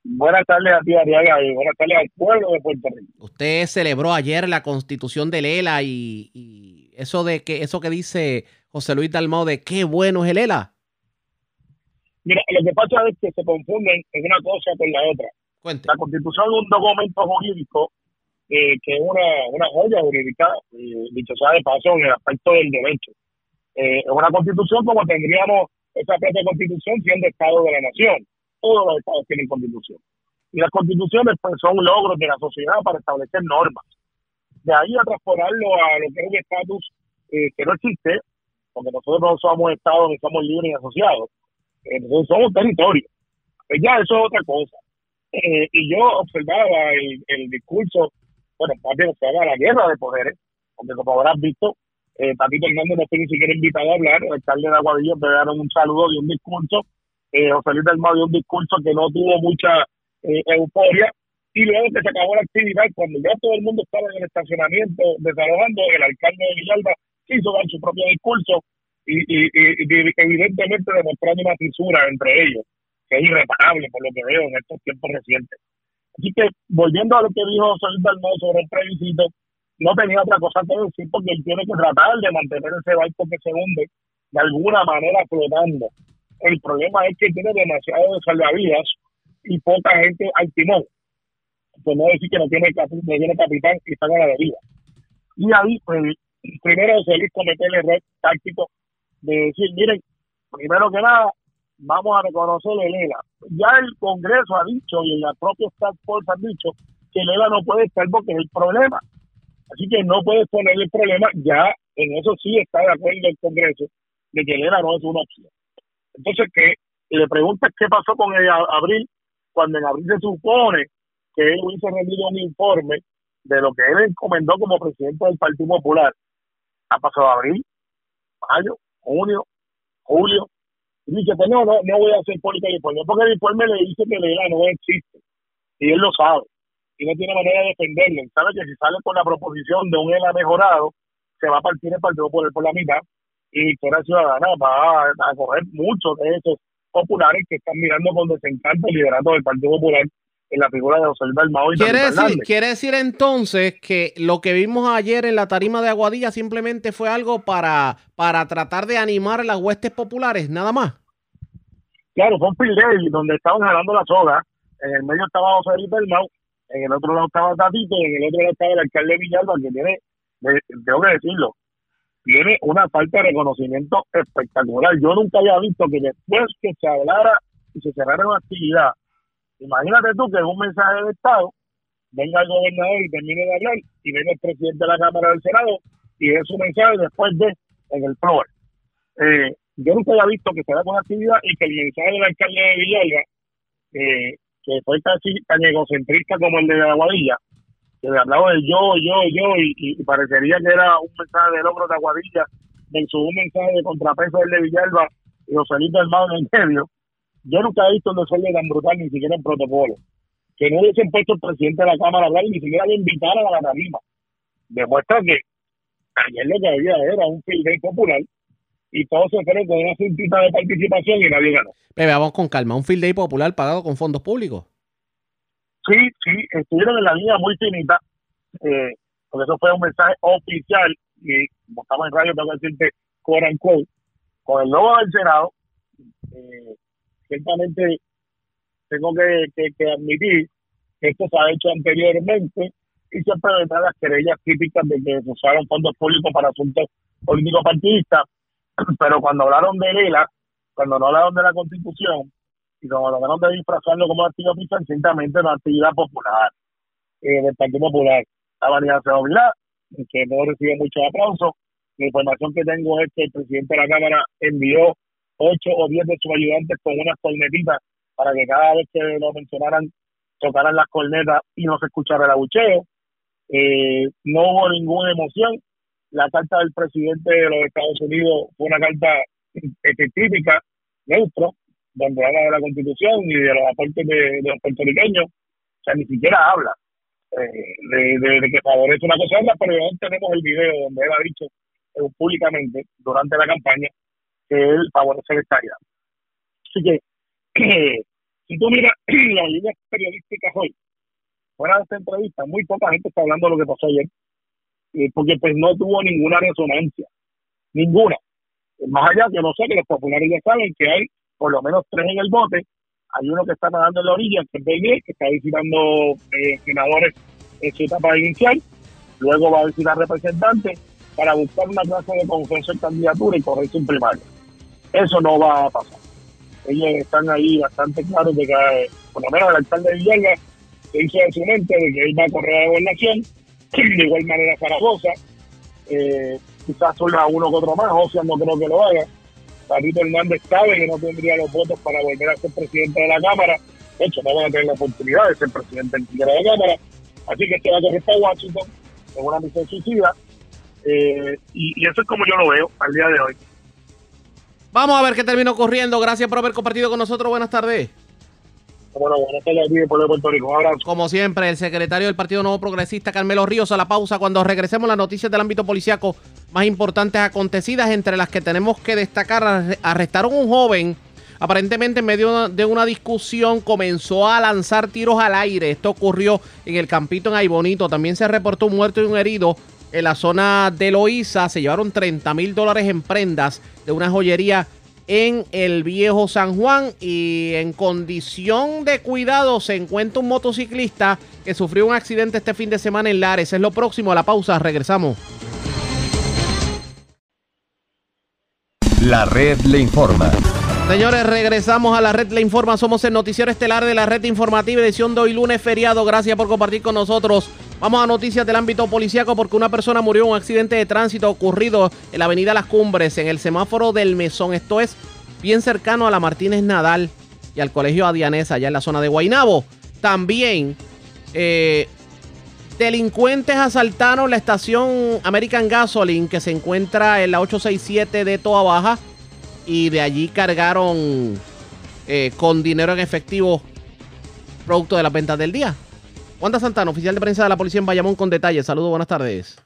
Buenas tardes a ti, Ariaga, y buenas tardes al pueblo de Puerto Rico.
Usted celebró ayer la constitución de Lela y, y eso de que eso que dice José Luis Dalmau de qué bueno es el ELA.
Mira, lo que pasa es que se confunden en una cosa con la otra. La constitución es un documento jurídico eh, que es una, una joya jurídica, eh, dicho sea de paso, en el aspecto del derecho. Eh, es una constitución como tendríamos esa propia constitución siendo Estado de la Nación. Todos los estados tienen constitución. Y las constituciones pues, son logros de la sociedad para establecer normas. De ahí a transportarlo a lo que es un estatus que no existe, porque nosotros no somos estados ni somos libres y asociados somos territorio. Pues ya eso es otra cosa. Eh, y yo observaba el, discurso, bueno, bien observaba la guerra de poderes, porque como habrás visto, eh, Tatito Hernández no estoy ni siquiera invitado a hablar, el alcalde de Aguadillo me dieron un saludo de un discurso, eh, José Luis del dio un discurso que no tuvo mucha eh, euforia, y luego que se acabó la actividad, cuando ya todo el mundo estaba en el estacionamiento desalojando, el alcalde de Villalba quiso dar su propio discurso, y, y, evidentemente demostrando una fisura entre ellos, que es irreparable por lo que veo en estos tiempos recientes. Así que, volviendo a lo que dijo Solís Dalmau sobre el plebiscito, no tenía otra cosa que decir porque él tiene que tratar de mantener ese barco que se hunde de alguna manera flotando. El problema es que tiene demasiado de salvavidas y poca gente al timón. Pues no decir que no tiene, no tiene capitán y está en la deriva. Y ahí, pues, primero Solís comete el error táctico de decir, miren, primero que nada, vamos a reconocer el ELA. Ya el Congreso ha dicho y la propia Task Force ha dicho que el ELA no puede estar porque es el problema. Así que no puede poner el problema, ya en eso sí está de acuerdo el Congreso, de que el ELA no es una opción. Entonces, que le preguntas qué pasó con el abril, cuando en abril se supone que él hubiese rendido un informe de lo que él encomendó como presidente del Partido Popular. Ha pasado abril, mayo, junio, julio. Y dice, pues no, no, no voy a hacer política de informe, porque el informe le dice que la no existe. Y él lo sabe. Y no tiene manera de defenderlo. sabe que si sale con la proposición de un ELA mejorado, se va a partir el Partido Popular por la mitad y Victoria Ciudadana va a, a coger muchos de esos populares que están mirando con desencanto el liderato del Partido Popular en la figura de José Luis Dalmau y
¿Quiere decir, quiere decir entonces que lo que vimos ayer en la tarima de Aguadilla simplemente fue algo para, para tratar de animar a las huestes populares, nada más.
Claro, fue un field donde estaban jalando la soga. En el medio estaba José Luis Dalmau, en el otro lado estaba Tatito y en el otro lado estaba el alcalde Villalba, que tiene, tengo que decirlo, tiene una falta de reconocimiento espectacular. Yo nunca había visto que después que se hablara y se cerrara una actividad, imagínate tú que es un mensaje de Estado, venga el gobernador y termine de hablar, y venga el presidente de la Cámara del Senado y es su mensaje después de en el floor. Eh, yo nunca había visto que se haga una actividad y que el mensaje del alcalde de Villalba, eh, que fue casi tan egocentrista como el de Aguadilla, que le hablaba del yo, yo, yo, y, parecería que era un mensaje de logro de Aguadilla versus un mensaje de contrapeso del de Villalba y Joselito Armado en el medio. Yo nunca he visto un desorden tan brutal, ni siquiera en protocolo. Que no hubiesen puesto el presidente de la Cámara a hablar y ni siquiera le invitaran a la tarima. Demuestra que ayer lo que había era un field popular y todos se fueron con una cintita de participación y nadie ganó.
Pero vamos con calma, un field day popular pagado con fondos públicos
sí, sí, estuvieron en la línea muy finita, eh, porque eso fue un mensaje oficial, y como estamos en radio, tengo que decirte, quote con el logo del Senado, eh, ciertamente tengo que, admitir que esto se ha hecho anteriormente y siempre vendrán las querellas típicas de que usaron fondos públicos para asuntos políticos partidistas, pero cuando hablaron de ELA, cuando no hablaron de la Constitución, y lo menos de disfrazarlo como actividad oficial, ciertamente una actividad popular eh, del Partido Popular. La vanidad se que no recibe mucho aplauso. La información que tengo es que el presidente de la Cámara envió ocho o diez de sus ayudantes con unas cornetitas para que cada vez que lo mencionaran tocaran las cornetas y no se escuchara el abucheo. Eh, no hubo ninguna emoción. La carta del presidente de los Estados Unidos fue una carta típica, neutro, donde habla de la constitución y de los aportes de, los puertorriqueños, o sea, ni siquiera habla eh, de, que favorece una cosa pero ya tenemos el video donde él ha dicho eh, públicamente durante la campaña que él favorece el Estado. Así que, si tú miras las líneas periodísticas hoy, fuera de esta entrevista, muy poca gente está hablando de lo que pasó ayer, eh, porque pues no tuvo ninguna resonancia, ninguna. Más allá que no sé que los populares ya saben que hay por lo menos tres en el bote. Hay uno que está nadando en la orilla, que es Begué, que está visitando eh, senadores en su etapa inicial. Luego va a visitar representantes para buscar una clase de consenso en candidatura y correrse un primario. Eso no va a pasar. Ellos están ahí bastante claros de que, eh, por lo menos el alcalde de Villalba se hizo de su mente de que él va a correr a la gobernación. De igual manera Zaragoza. Eh, quizás solo a uno que otro más, o sea, no creo que lo haga. Tatito Hernández sabe que no tendría los votos para volver a ser presidente de la Cámara. De hecho, no van a tener la oportunidad de ser presidente de la Cámara. Así que se va a correr para Washington en una misión suicida. Eh, y, eso es como yo lo veo al día de hoy.
Vamos a ver qué terminó corriendo. Gracias por haber compartido con nosotros. Buenas tardes.
Bueno, buenas tardes de Puerto Rico. Abrazo.
Como siempre, el secretario del Partido Nuevo Progresista, Carmelo Ríos, a la pausa. Cuando regresemos las noticias del ámbito policiaco más importantes acontecidas, entre las que tenemos que destacar, arrestaron un joven. Aparentemente en medio de una discusión comenzó a lanzar tiros al aire. Esto ocurrió en el campito en Aybonito. También se reportó un muerto y un herido en la zona de Loíza. Se llevaron 30 mil dólares en prendas de una joyería en el viejo San Juan y en condición de cuidado se encuentra un motociclista que sufrió un accidente este fin de semana en Lares. Es lo próximo a la pausa, regresamos.
La red le informa.
Señores, regresamos a la red Le Informa. Somos el noticiero estelar de la red informativa, edición de hoy lunes feriado. Gracias por compartir con nosotros. Vamos a noticias del ámbito policiaco porque una persona murió en un accidente de tránsito ocurrido en la avenida Las Cumbres, en el semáforo del Mesón. Esto es bien cercano a la Martínez Nadal. y al Colegio Adianesa, allá en la zona de Guainabo. También eh, delincuentes asaltaron la estación American Gasoline que se encuentra en la 867 de Toa Baja y de allí cargaron eh, con dinero en efectivo producto de las ventas del día. Wanda Santana, oficial de prensa de la policía en Bayamón con detalles. Saludos, buenas tardes.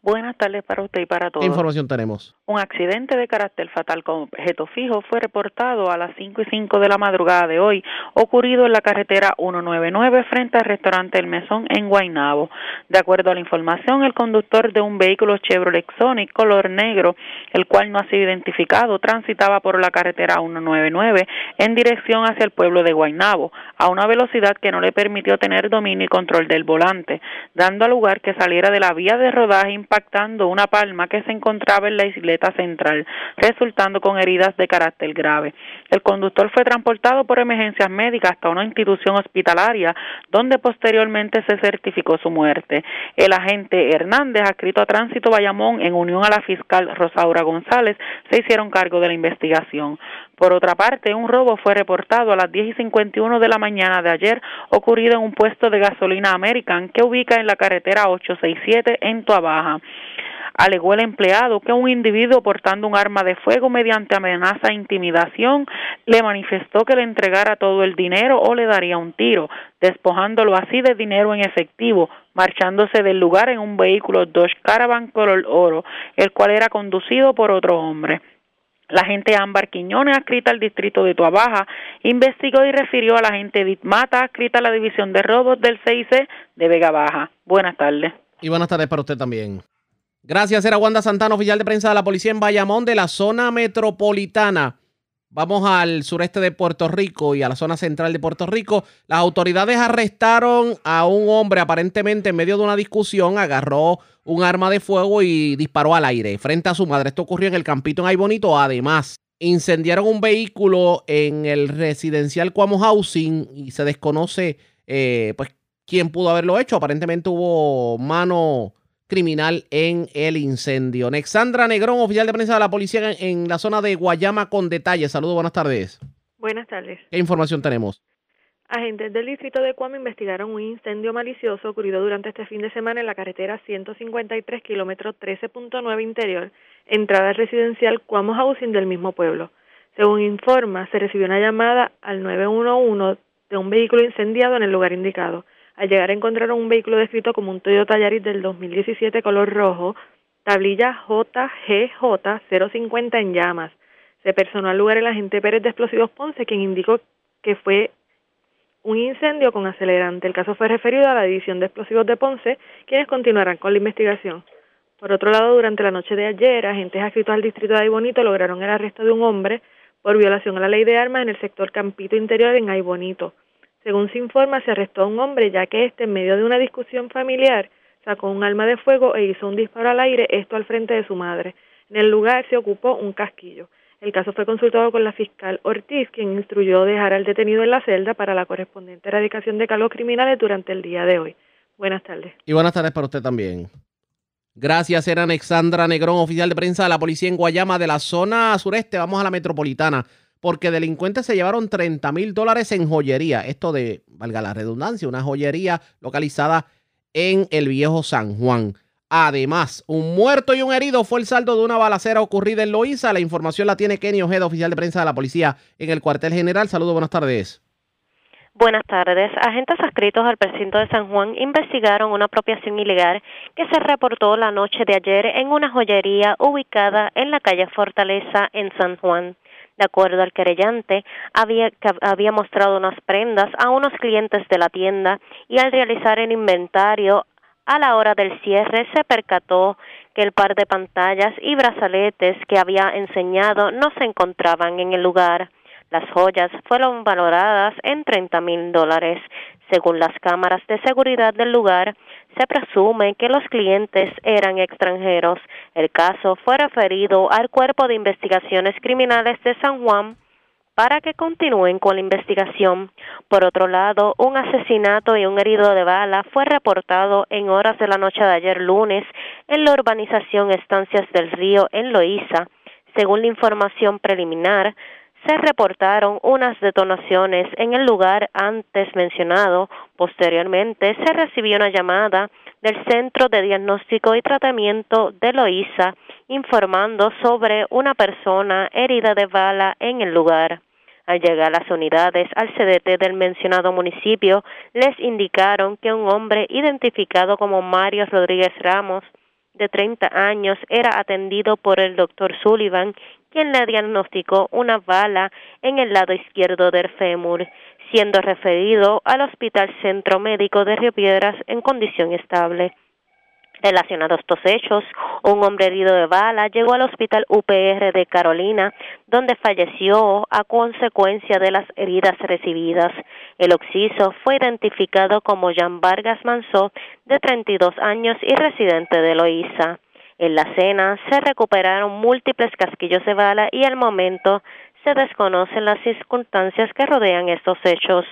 Buenas tardes para usted y para todos.
¿Qué información tenemos?
Un accidente de carácter fatal con objeto fijo fue reportado a las 5 y 5 de la madrugada de hoy, ocurrido en la carretera 199 frente al restaurante El Mesón en Guaynabo. De acuerdo a la información, el conductor de un vehículo Chevrolet Sonic color negro, el cual no ha sido identificado, transitaba por la carretera 199 en dirección hacia el pueblo de Guaynabo, a una velocidad que no le permitió tener dominio y control del volante, dando lugar que saliera de la vía de rodaje impactando una palma que se encontraba en la isleta central, resultando con heridas de carácter grave. El conductor fue transportado por emergencias médicas hasta una institución hospitalaria, donde posteriormente se certificó su muerte. El agente Hernández, adscrito a Tránsito Bayamón, en unión a la fiscal Rosaura González, se hicieron cargo de la investigación. Por otra parte, un robo fue reportado a las 10 y 51 de la mañana de ayer, ocurrido en un puesto de gasolina American que ubica en la carretera 867 en Tuabaja. Alegó el empleado que un individuo portando un arma de fuego mediante amenaza e intimidación le manifestó que le entregara todo el dinero o le daría un tiro, despojándolo así de dinero en efectivo, marchándose del lugar en un vehículo Dodge Caravan color oro, el cual era conducido por otro hombre. La agente Ámbar Quiñones, adscrita al distrito de Tuabaja, investigó y refirió a la agente Edith Mata, adscrita a la división de robos del CIC de Vega Baja. Buenas tardes.
Y buenas tardes para usted también. Gracias, era Wanda Santana, oficial de prensa de la policía en Bayamón de la zona metropolitana. Vamos al sureste de Puerto Rico y a la zona central de Puerto Rico. Las autoridades arrestaron a un hombre aparentemente en medio de una discusión, agarró un arma de fuego y disparó al aire frente a su madre. Esto ocurrió en el Campito en Ay Bonito. Además, incendiaron un vehículo en el residencial Cuamo Housing y se desconoce eh, pues quién pudo haberlo hecho. Aparentemente hubo mano criminal en el incendio. Nexandra Negrón, oficial de prensa de la policía en, la zona de Guayama con detalles. Saludos, buenas tardes.
Buenas tardes.
¿Qué información tenemos?
Agentes del distrito de Cuamo investigaron un incendio malicioso ocurrido durante este fin de semana en la carretera 153 kilómetro 13.9 interior, entrada residencial Cuamo Housing del mismo pueblo. Según informa, se recibió una llamada al 911 de un vehículo incendiado en el lugar indicado. Al llegar encontraron un vehículo descrito como un Toyota Yaris del 2017 color rojo, tablilla JGJ 050 en llamas. Se personó al lugar el agente Pérez de Explosivos Ponce, quien indicó que fue un incendio con acelerante. El caso fue referido a la División de Explosivos de Ponce, quienes continuarán con la investigación. Por otro lado, durante la noche de ayer, agentes adscritos al distrito de Aybonito lograron el arresto de un hombre por violación a la ley de armas en el sector Campito Interior en Aybonito. Según se informa, se arrestó a un hombre ya que este, en medio de una discusión familiar, sacó un arma de fuego e hizo un disparo al aire, esto al frente de su madre. En el lugar se ocupó un casquillo. El caso fue consultado con la fiscal Ortiz, quien instruyó dejar al detenido en la celda para la correspondiente erradicación de cargos criminales durante el día de hoy. Buenas tardes.
Y buenas tardes para usted también. Gracias, era Alexandra Negrón, oficial de prensa de la policía en Guayama de la zona sureste. Vamos a la metropolitana porque delincuentes se llevaron 30 mil dólares en joyería. Esto de, valga la redundancia, una joyería localizada en el viejo San Juan. Además, un muerto y un herido fue el saldo de una balacera ocurrida en Loíza. La información la tiene Kenny Ojeda, oficial de prensa de la policía en el cuartel general. Saludos, buenas tardes.
Buenas tardes. Agentes adscritos al precinto de San Juan investigaron una apropiación ilegal que se reportó la noche de ayer en una joyería ubicada en la calle Fortaleza en San Juan. De acuerdo al querellante, había, había mostrado unas prendas a unos clientes de la tienda y al realizar el inventario a la hora del cierre se percató que el par de pantallas y brazaletes que había enseñado no se encontraban en el lugar. Las joyas fueron valoradas en 30 mil dólares. Según las cámaras de seguridad del lugar, se presume que los clientes eran extranjeros. El caso fue referido al Cuerpo de Investigaciones Criminales de San Juan para que continúen con la investigación. Por otro lado, un asesinato y un herido de bala fue reportado en horas de la noche de ayer lunes en la urbanización Estancias del Río en Loíza. Según la información preliminar, se reportaron unas detonaciones en el lugar antes mencionado. Posteriormente se recibió una llamada del Centro de Diagnóstico y Tratamiento de Loíza informando sobre una persona herida de bala en el lugar. Al llegar las unidades al CDT del mencionado municipio, les indicaron que un hombre identificado como Mario Rodríguez Ramos, de 30 años, era atendido por el doctor Sullivan, quien le diagnosticó una bala en el lado izquierdo del fémur, siendo referido al Hospital Centro Médico de Río Piedras en condición estable. Relacionados a estos hechos, un hombre herido de bala llegó al hospital UPR de Carolina, donde falleció a consecuencia de las heridas recibidas. El occiso fue identificado como Jean Vargas Manso, de 32 años y residente de Loíza. En la cena se recuperaron múltiples casquillos de bala y al momento se desconocen las circunstancias que rodean estos hechos.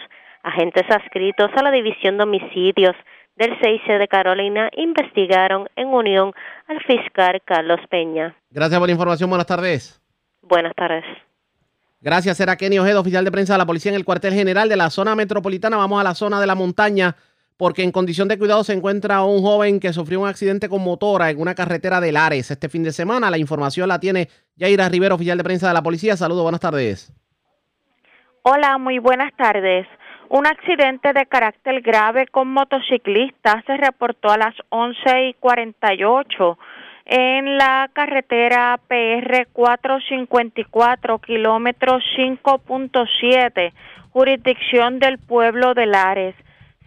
Agentes adscritos a la División de Homicidios del CIC de Carolina investigaron en unión al fiscal Carlos Peña.
Gracias por la información. Buenas tardes.
Buenas tardes.
Gracias, era Kenny Ojeda, oficial de prensa de la policía en el cuartel general de la zona metropolitana. Vamos a la zona de la montaña porque en condición de cuidado se encuentra un joven que sufrió un accidente con motora en una carretera de Lares este fin de semana. La información la tiene Yaira Rivera, oficial de prensa de la policía. Saludos, buenas tardes.
Hola, muy buenas tardes. Un accidente de carácter grave con motociclistas se reportó a las 11 y 48 en la carretera PR 454, kilómetro 5.7, jurisdicción del pueblo de Lares.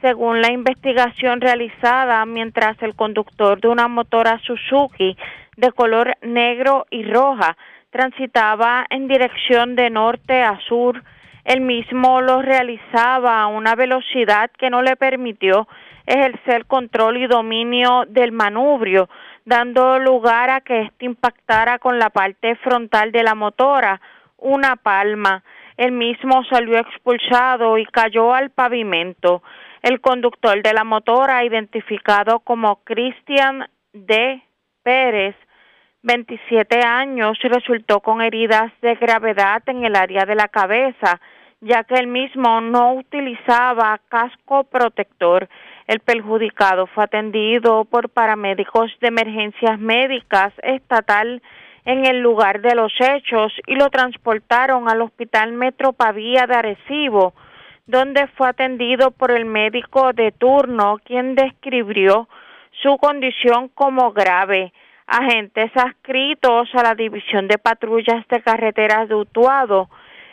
Según la investigación realizada, mientras el conductor de una motora Suzuki de color negro y roja transitaba en dirección de norte a sur, el mismo lo realizaba a una velocidad que no le permitió ejercer control y dominio del manubrio, dando lugar a que éste impactara con la parte frontal de la motora, una palma. El mismo salió expulsado y cayó al pavimento. El conductor de la motora, identificado como Cristian D. Pérez, 27 años, resultó con heridas de gravedad en el área de la cabeza ya que él mismo no utilizaba casco protector. El perjudicado fue atendido por paramédicos de emergencias médicas estatal en el lugar de los hechos y lo transportaron al Hospital Metro Pavía de Arecibo, donde fue atendido por el médico de turno, quien describió su condición como grave. Agentes adscritos a la División de Patrullas de Carreteras de Utuado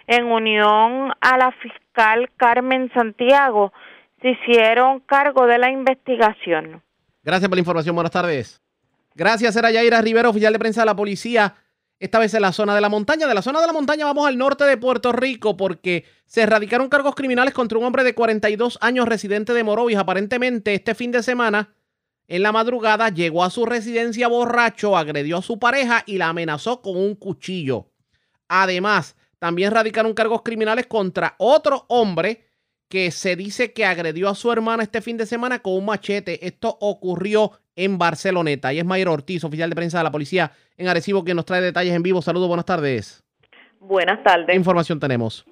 en unión a la fiscal Carmen Santiago, se hicieron cargo de la investigación.
Gracias por la información. Buenas tardes. Gracias, era Yaira Rivera, oficial de prensa de la policía. Esta vez en la zona de la montaña. De la zona de la montaña vamos al norte de Puerto Rico porque se erradicaron cargos criminales contra un hombre de 42 años residente de Morovis. Aparentemente este fin de semana, en la madrugada, llegó a su residencia borracho, agredió a su pareja y la amenazó con un cuchillo. Además, también radicaron cargos criminales contra otro hombre que se dice que agredió a su hermana este fin de semana con un machete. Esto ocurrió en Barceloneta. Y es Mayer Ortiz, oficial de prensa de la policía en Arecibo, quien nos trae detalles en vivo. Saludos, buenas tardes.
Buenas tardes. ¿Qué
información tenemos?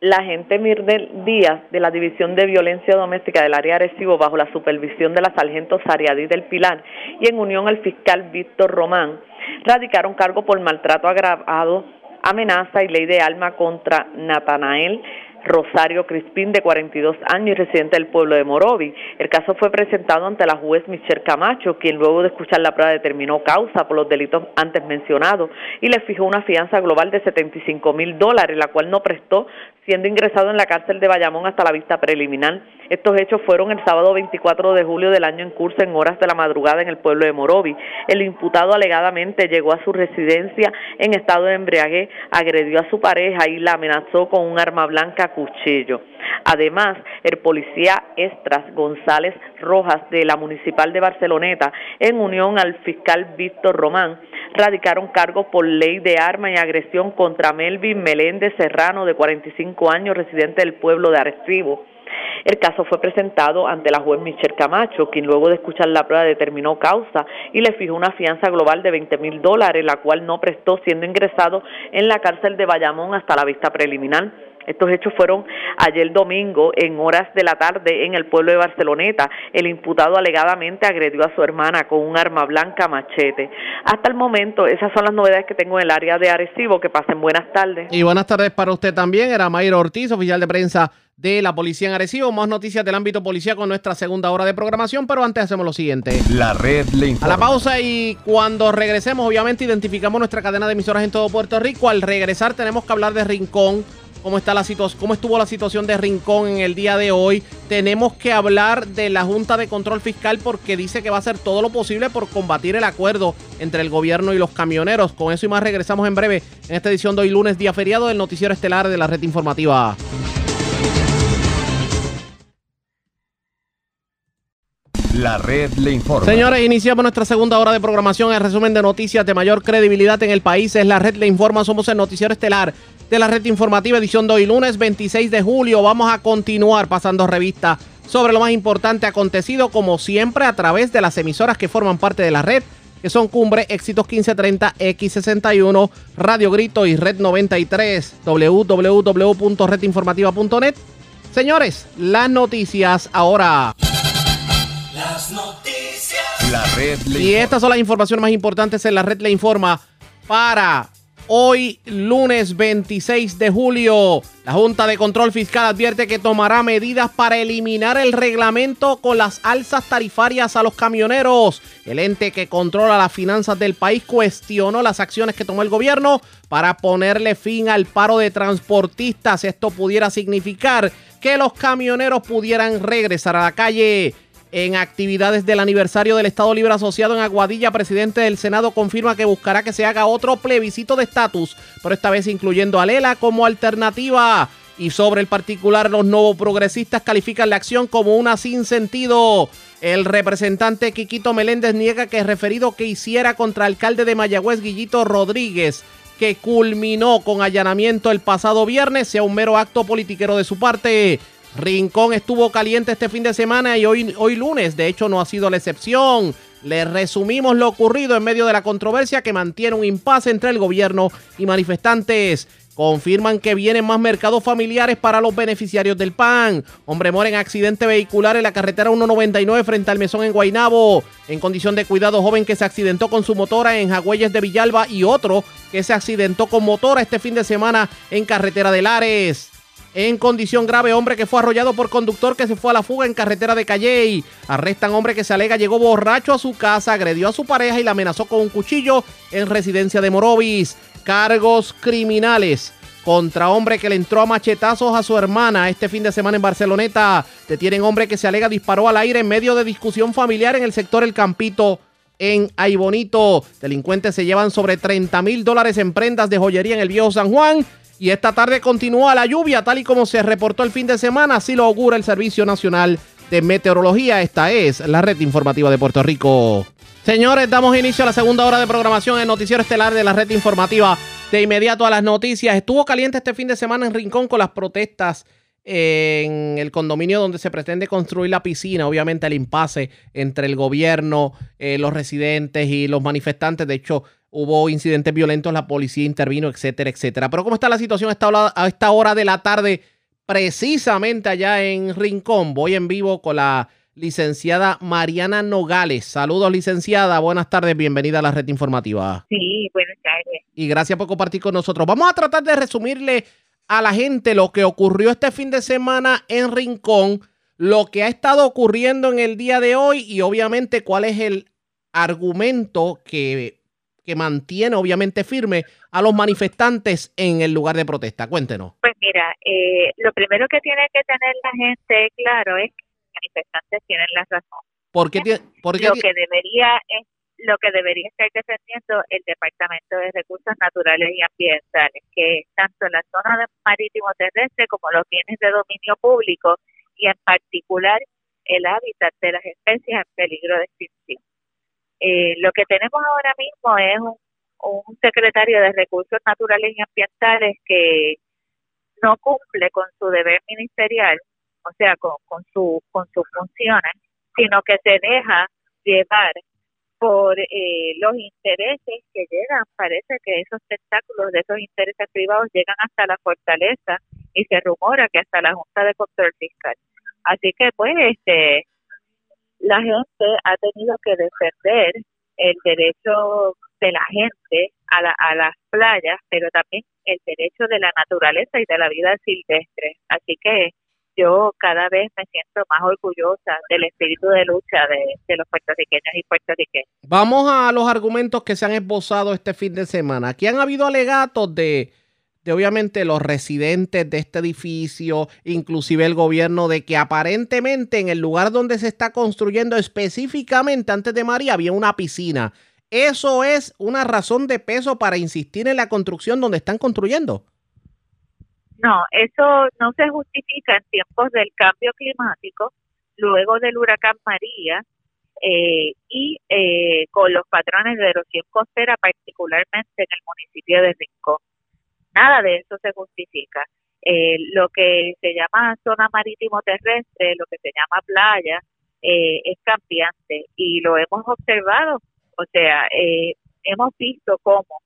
La agente Mirdel Díaz de la División de Violencia Doméstica del área Arecibo, bajo la supervisión de la sargento Sariadí del Pilar y en unión al fiscal Víctor Román, radicaron cargo por maltrato agravado amenaza y ley de alma contra Natanael Rosario Crispín, de 42 años y residente del pueblo de Morovi. El caso fue presentado ante la juez Michelle Camacho, quien luego de escuchar la prueba determinó causa por los delitos antes mencionados y le fijó una fianza global de 75 mil dólares, la cual no prestó, siendo ingresado en la cárcel de Bayamón hasta la vista preliminar. Estos hechos fueron el sábado 24 de julio del año en curso en horas de la madrugada en el pueblo de Morovi. El imputado alegadamente llegó a su residencia en estado de embriaguez, agredió a su pareja y la amenazó con un arma blanca cuchillo. Además, el policía Estras González Rojas de la Municipal de Barceloneta, en unión al fiscal Víctor Román, radicaron cargos por ley de arma y agresión contra Melvin Meléndez Serrano, de 45 años, residente del pueblo de Arecibo El caso fue presentado ante la juez Michelle Camacho, quien luego de escuchar la prueba determinó causa y le fijó una fianza global de 20 mil dólares, la cual no prestó siendo ingresado en la cárcel de Bayamón hasta la vista preliminar. Estos hechos fueron ayer domingo en horas de la tarde en el pueblo de Barceloneta. El imputado alegadamente agredió a su hermana con un arma blanca machete. Hasta el momento, esas son las novedades que tengo en el área de Arecibo. Que pasen buenas tardes.
Y buenas tardes para usted también. Era Mayra Ortiz, oficial de prensa de la policía en Arecibo. Más noticias del ámbito policía con nuestra segunda hora de programación, pero antes hacemos lo siguiente.
La red le informa.
A la pausa y cuando regresemos, obviamente identificamos nuestra cadena de emisoras en todo Puerto Rico. Al regresar tenemos que hablar de Rincón cómo está la situación, cómo estuvo la situación de Rincón en el día de hoy. Tenemos que hablar de la Junta de Control Fiscal porque dice que va a hacer todo lo posible por combatir el acuerdo entre el gobierno y los camioneros. Con eso y más regresamos en breve en esta edición de hoy lunes, día feriado del noticiero estelar de la red informativa.
La red le informa.
Señores, iniciamos nuestra segunda hora de programación. El resumen de noticias de mayor credibilidad en el país es La red le informa. Somos el noticiero estelar de la red informativa, edición de hoy, lunes 26 de julio. Vamos a continuar pasando revista sobre lo más importante acontecido, como siempre, a través de las emisoras que forman parte de la red, que son Cumbre, Éxitos 1530, X61, Radio Grito y Red 93, www.redinformativa.net. Señores, las noticias ahora.
Las noticias.
La red le
Y estas son las informaciones más importantes en la red le informa para Hoy, lunes 26 de julio, la Junta de Control Fiscal advierte que tomará medidas para eliminar el reglamento con las alzas tarifarias a los camioneros. El ente que controla las finanzas del país cuestionó las acciones que tomó el gobierno para ponerle fin al paro de transportistas. Esto pudiera significar que los camioneros pudieran regresar a la calle. En actividades del aniversario del Estado Libre Asociado en Aguadilla, presidente del Senado confirma que buscará que se haga otro plebiscito de estatus, pero esta vez incluyendo a Lela como alternativa. Y sobre el particular, los nuevos progresistas califican la acción como una sin sentido. El representante Quiquito Meléndez niega que el referido que hiciera contra el alcalde de Mayagüez, Guillito Rodríguez, que culminó con allanamiento el pasado viernes, sea un mero acto politiquero de su parte. Rincón estuvo caliente este fin de semana y hoy, hoy lunes, de hecho, no ha sido la excepción. Le resumimos lo ocurrido en medio de la controversia que mantiene un impasse entre el gobierno y manifestantes. Confirman que vienen más mercados familiares para los beneficiarios del PAN. Hombre muere en accidente vehicular en la carretera 199 frente al mesón en Guainabo. En condición de cuidado, joven que se accidentó con su motora en Jagüeyes de Villalba y otro que se accidentó con motora este fin de semana en carretera de Lares en condición grave, hombre que fue arrollado por conductor que se fue a la fuga en carretera de Calley. Arrestan hombre que se alega llegó borracho a su casa, agredió a su pareja y la amenazó con un cuchillo en residencia de Morovis. Cargos criminales contra hombre que le entró a machetazos a su hermana este fin de semana en Barceloneta. Detienen hombre que se alega disparó al aire en medio de discusión familiar en el sector El Campito en Aybonito. Delincuentes se llevan sobre 30 mil dólares en prendas de joyería en el viejo San Juan y esta tarde continúa la lluvia, tal y como se reportó el fin de semana, así lo augura el Servicio Nacional de Meteorología. Esta es la red informativa de Puerto Rico. Señores, damos inicio a la segunda hora de programación en Noticiero Estelar de la red informativa. De inmediato a las noticias. Estuvo caliente este fin de semana en Rincón con las protestas en el condominio donde se pretende construir la piscina. Obviamente el impasse entre el gobierno, eh, los residentes y los manifestantes. De hecho, hubo incidentes violentos, la policía intervino, etcétera, etcétera. Pero ¿cómo está la situación a esta, hora, a esta hora de la tarde? Precisamente allá en Rincón. Voy en vivo con la licenciada Mariana Nogales. Saludos, licenciada. Buenas tardes. Bienvenida a la red informativa.
Sí, buenas tardes.
Y gracias por compartir con nosotros. Vamos a tratar de resumirle a la gente lo que ocurrió este fin de semana en Rincón, lo que ha estado ocurriendo en el día de hoy y obviamente cuál es el argumento que que mantiene obviamente firme a los manifestantes en el lugar de protesta. Cuéntenos.
Pues mira, eh, lo primero que tiene que tener la gente claro es que los manifestantes tienen la razón.
¿Por qué,
lo que debería es lo que debería estar defendiendo el Departamento de Recursos Naturales y Ambientales, que tanto en la zona de marítimo terrestre como los bienes de dominio público y en particular el hábitat de las especies en peligro de extinción. Eh, lo que tenemos ahora mismo es un, secretario de Recursos Naturales y Ambientales que no cumple con su deber ministerial o sea, con, con, su, con sus funciones, sino que se deja llevar por eh, los intereses que llegan. Parece que esos tentáculos de esos intereses privados llegan hasta la fortaleza y se rumora que hasta la Junta de Control Fiscal. Así que, pues, este, la gente ha tenido que defender el derecho de la gente a, la, a las playas, pero también el derecho de la naturaleza y de la vida silvestre. Así que yo cada vez me siento más orgullosa del espíritu de lucha de, de, los puertorriqueños y puertorriqueños.
Vamos a los argumentos que se han esbozado este fin de semana. Aquí han habido alegatos de de obviamente los residentes de este edificio, inclusive el gobierno, de que aparentemente en el lugar donde se está construyendo específicamente antes de María había una piscina. ¿Eso es una razón de peso para insistir en la construcción donde están construyendo?
No, eso no se justifica en tiempos del cambio climático, luego del huracán María eh, y eh, con los patrones de erosión costera, particularmente en el municipio de Rincón nada de eso se justifica. Eh, lo que se llama zona marítimo terrestre, lo que se llama playa, eh, es cambiante y lo hemos observado. O sea, eh, hemos visto cómo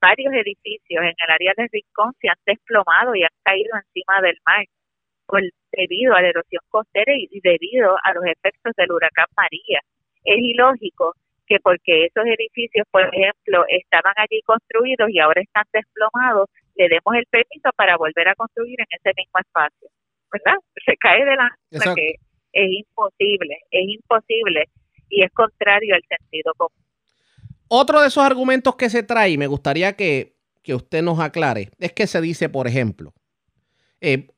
varios edificios en el área de Rincón se han desplomado y han caído encima del mar por, debido a la erosión costera y debido a los efectos del huracán María. Es ilógico que porque esos edificios, por ejemplo, estaban allí construidos y ahora están desplomados, le demos el permiso para volver a construir en ese mismo espacio. ¿Verdad? Se cae de la que es imposible, es imposible y es contrario al sentido común.
Otro de esos argumentos que se trae, y me gustaría que, usted nos aclare, es que se dice, por ejemplo, eh,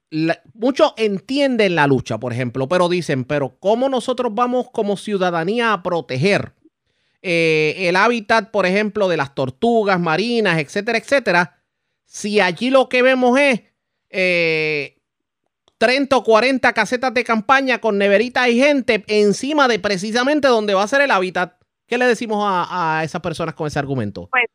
muchos entienden la lucha, por ejemplo, pero dicen, pero ¿cómo nosotros vamos como ciudadanía a proteger eh, el hábitat, por ejemplo, de las tortugas marinas, etcétera, etcétera, si allí lo que vemos es eh, 30 o 40 casetas de campaña con neveritas y gente encima de precisamente donde va a ser el hábitat, ¿qué le decimos a, esas personas con ese argumento?
Pues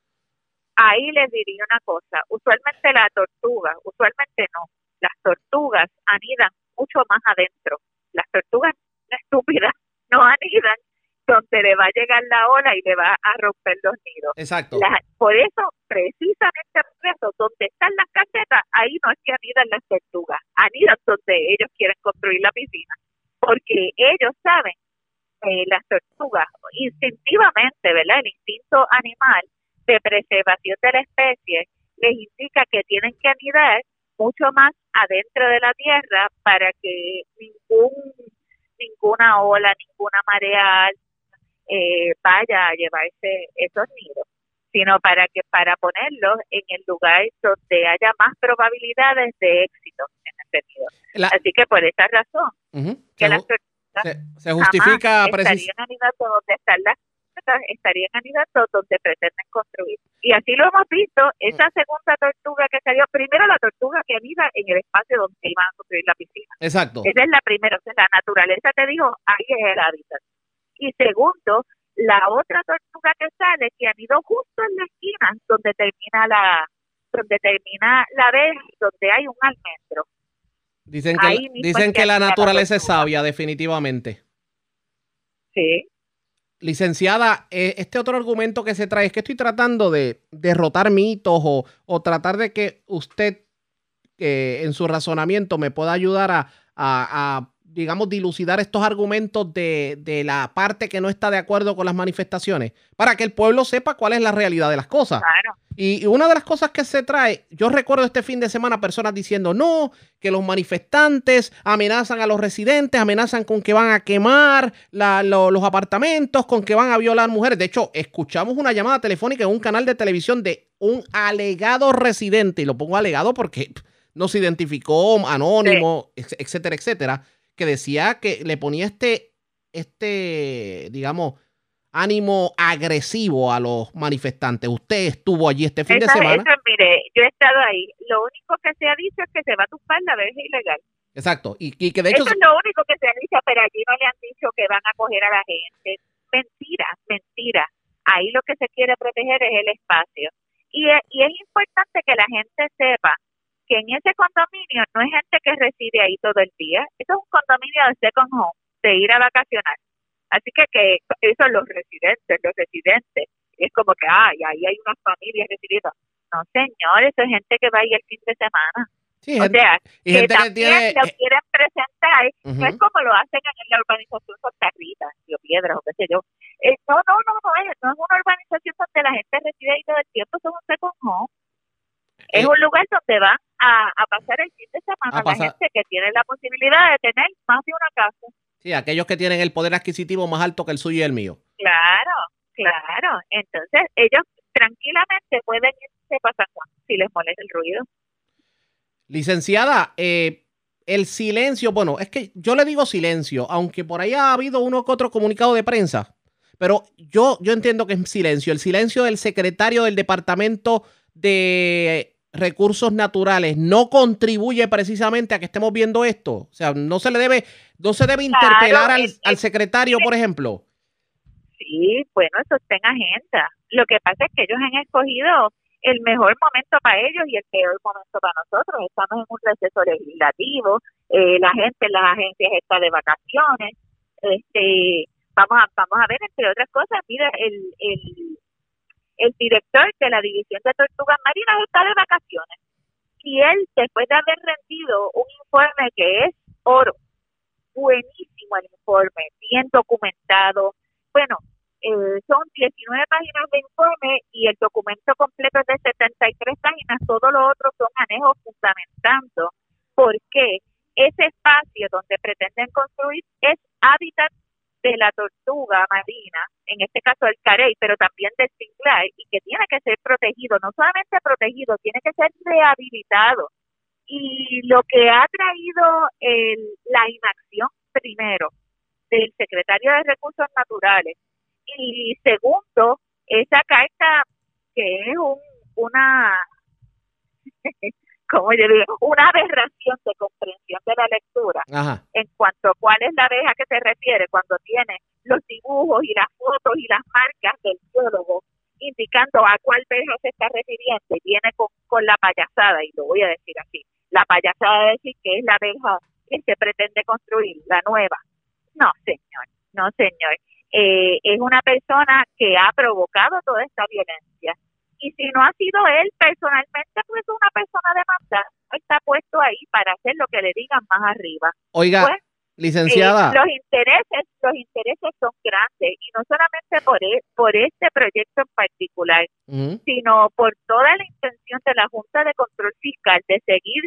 ahí les diría una cosa, usualmente la tortuga, usualmente no, las tortugas anidan mucho más adentro. Las tortugas estúpidas no anidan donde le va a llegar la ola y le va a romper los nidos.
Exacto.
por eso, precisamente por eso, donde están las casetas, ahí no es que anidan las tortugas, anidan donde ellos quieren construir la piscina, porque ellos saben, eh, las tortugas, instintivamente, ¿verdad? El instinto animal de preservación de la especie les indica que tienen que anidar mucho más adentro de la tierra para que ningún ninguna ola, ninguna marea alta, eh, vaya a llevarse esos nidos, sino para que para ponerlos en el lugar donde haya más probabilidades de éxito en ese nido. Así que por esa razón, que las
se, justifica
estarían anidando donde están las estarían anidando donde pretenden construir. Y así lo hemos visto, esa segunda tortuga que salió, primero la tortuga que anida en el espacio donde iban a construir la piscina.
Exacto.
Esa es la primera, o sea, la naturaleza te dijo, ahí es el hábitat y segundo, la otra tortuga que sale que han ido justo en la esquina donde termina la donde termina la vez donde hay un almendro.
Dicen que, dicen que la naturaleza es sabia, definitivamente.
Sí.
Licenciada, eh, este otro argumento que se trae es que estoy tratando de derrotar mitos o, tratar de que usted eh, en su razonamiento me pueda ayudar a, a digamos, dilucidar estos argumentos de, de, la parte que no está de acuerdo con las manifestaciones, para que el pueblo sepa cuál es la realidad de las cosas. Y, una de las cosas que se trae, yo recuerdo este fin de semana personas diciendo, no, que los manifestantes amenazan a los residentes, amenazan con que van a quemar los apartamentos, con que van a violar mujeres. De hecho, escuchamos una llamada telefónica en un canal de televisión de un alegado residente, y lo pongo alegado porque no se identificó, anónimo, etcétera, etcétera que decía que le ponía este, este, digamos, ánimo agresivo a los manifestantes. Usted estuvo allí este fin de semana.
mire, yo he estado ahí. Lo único que se ha dicho es que se va a tumbar la verja ilegal.
Exacto. Y, que de hecho...
Eso es lo único que se ha dicho, pero allí no le han dicho que van a coger a la gente. Mentira, mentira. Ahí lo que se quiere proteger es el espacio. Y, y es importante que la gente sepa que en ese condominio no hay gente que reside ahí todo el día. Eso es un condominio de second home, de ir a vacacionar. Así que, que eso los residentes, los residentes. Es como que, ay, ahí hay unas familias residiendo. No, señor, eso es gente que va ahí el fin de semana.
Sí,
o sea,
y
que
gente que
también
tiene-
lo quieren presentar, no es como lo hacen en la urbanización Santa Rita, Río Piedras o qué sé yo. Eh, no, no, no, no es, no es una urbanización donde la gente reside ahí todo el tiempo, es un second home. Es
Eh,
un lugar donde van a, a pasar el fin de semana
A pasar-
la gente que tiene la posibilidad de tener más de una casa.
Sí, aquellos que tienen el poder adquisitivo más alto que el suyo y el mío.
Claro, claro. Entonces, ellos tranquilamente pueden irse Juan si les molesta el ruido.
Licenciada, eh, el silencio, bueno, es que yo le digo silencio, aunque por ahí ha habido uno que otro comunicado de prensa, pero yo, yo entiendo que es silencio. El silencio del secretario del Departamento de Recursos Naturales no contribuye precisamente a que estemos viendo esto. O sea, no se le debe, no se debe
Claro,
interpelar al,
es-
al secretario, por ejemplo.
Sí, bueno, eso está en agenda. Lo que pasa es que ellos han escogido el mejor momento para ellos y el peor momento para nosotros. Estamos en un receso legislativo, eh, la gente en las agencias está de vacaciones. Este, vamos a vamos a ver entre otras cosas, mira, el, el el director de la división de tortugas marinas está de vacaciones y él después de haber rendido un informe que es oro, buenísimo el informe, bien documentado. Bueno, eh, son 19 páginas de informe y el documento completo es de 73 páginas, todo lo otro son anejos fundamentando por qué ese espacio donde pretenden construir es hábitat de la tortuga marina, en este caso el carey, pero también del cinglar, y que tiene que ser protegido, no solamente protegido, tiene que ser rehabilitado. Y lo que ha traído el, la inacción, primero, del secretario de Recursos Naturales, y segundo, esa carta que es un, una, como yo digo, una aberración de comprensión de la lectura
Ajá.
en cuanto a cuál es la abeja que se refiere cuando tiene los dibujos y las fotos y las marcas del biólogo indicando a cuál abeja se está refiriendo y viene con, con la payasada, y lo voy a decir así, la payasada de decir que es la abeja que se pretende construir, la nueva. No, señor, no, señor. Eh, es una persona que ha provocado toda esta violencia. Y si no ha sido él personalmente, pues una persona demandada está puesto ahí para hacer lo que le digan más arriba.
Oiga,
Pues,
licenciada.
eh, los intereses, los intereses son grandes y no solamente por e- por este proyecto en particular, sino por toda la intención de la Junta de Control Fiscal de seguir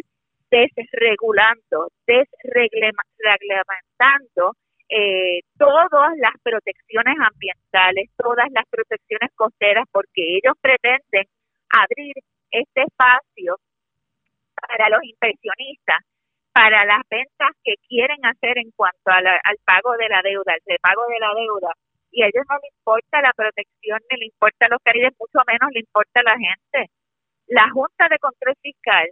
desregulando, desreglamentando eh, todas las protecciones ambientales, todas las protecciones costeras, porque ellos pretenden abrir este espacio para los inversionistas, para las ventas que quieren hacer en cuanto al pago de la deuda, al repago de la deuda. Y a ellos no les importa la protección, ni le importa los caribes, mucho menos le importa la gente. La Junta de Control Fiscal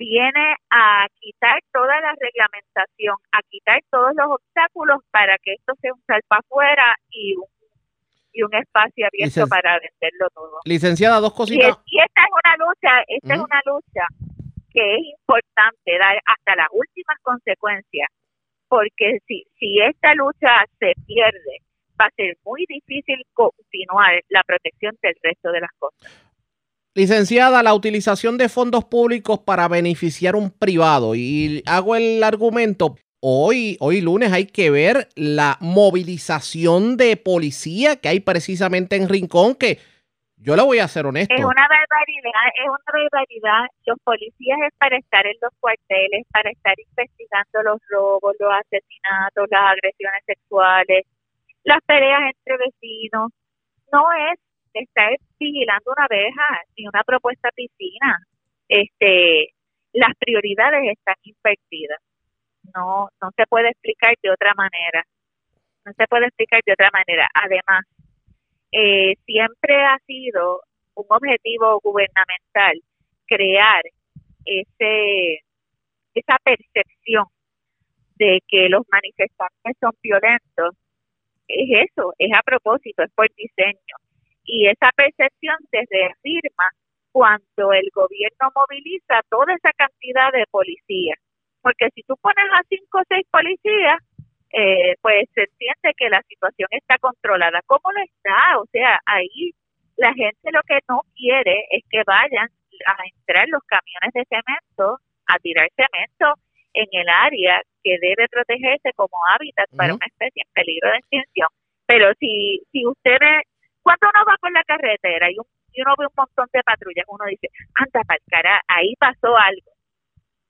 viene a quitar toda la reglamentación, a quitar todos los obstáculos para que esto sea un salpa afuera y un, y un espacio abierto
Licen-
para venderlo todo.
Licenciada, dos cositas.
y esta es una lucha, esta es una lucha que es importante dar hasta las últimas consecuencias, porque si, si esta lucha se pierde, va a ser muy difícil continuar la protección del resto de las cosas.
Licenciada, la utilización de fondos públicos para beneficiar un privado. Y hago el argumento. Hoy, hoy lunes hay que ver la movilización de policía que hay precisamente en Rincón, que yo le voy a ser honesto.
Es una barbaridad, es una barbaridad. Los policías es para estar en los cuarteles, para estar investigando los robos, los asesinatos, las agresiones sexuales, las peleas entre vecinos. No es estar vigilando una abeja ni una propuesta piscina. Este, las prioridades están invertidas. No, no se puede explicar de otra manera. No se puede explicar de otra manera. Además, eh, siempre ha sido un objetivo gubernamental crear ese esa percepción de que los manifestantes son violentos es eso, es a propósito, es por diseño y esa percepción se reafirma cuando el gobierno moviliza toda esa cantidad de policías. Porque si tú pones a cinco o seis policías, eh, pues se entiende que la situación está controlada. ¿Cómo lo está? O sea, ahí la gente lo que no quiere es que vayan a entrar los camiones de cemento a tirar cemento en el área que debe protegerse como hábitat para una especie en peligro de extinción. Pero si, si usted ve, cuando uno va por la carretera y, uno ve un montón de patrullas, uno dice, anda para cara, ahí pasó algo.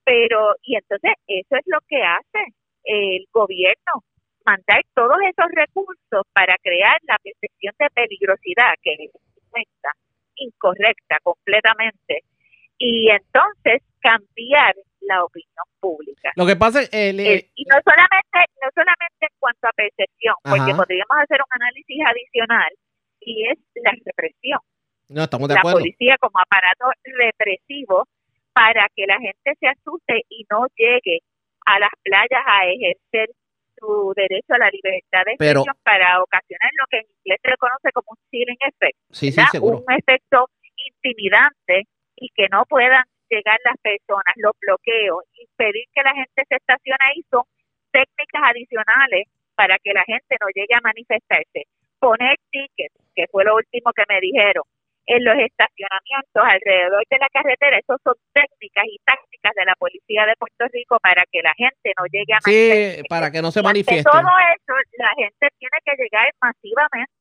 Pero, y entonces eso es lo que hace el gobierno, mandar todos esos recursos para crear la percepción de peligrosidad que es incorrecta completamente y entonces cambiar la opinión pública.
Lo que pasa es...
Eh, y no solamente, no solamente en cuanto a percepción, porque podríamos hacer un análisis adicional y es la represión.
No, estamos de
la
acuerdo.
policía como aparato represivo para que la gente se asuste y no llegue a las playas a ejercer su derecho a la libertad de expresión para ocasionar lo que en inglés se conoce como un chilling effect.
Sí, sí,
un efecto intimidante y que no puedan llegar las personas, los bloqueos, impedir que la gente se estacione ahí son técnicas adicionales para que la gente no llegue a manifestarse. Poner tickets, que fue lo último que me dijeron, en los estacionamientos alrededor de la carretera, eso son técnicas y tácticas de la policía de Puerto Rico para que la gente no llegue a
Sí, para que no se manifieste.
todo eso, la gente tiene que llegar masivamente,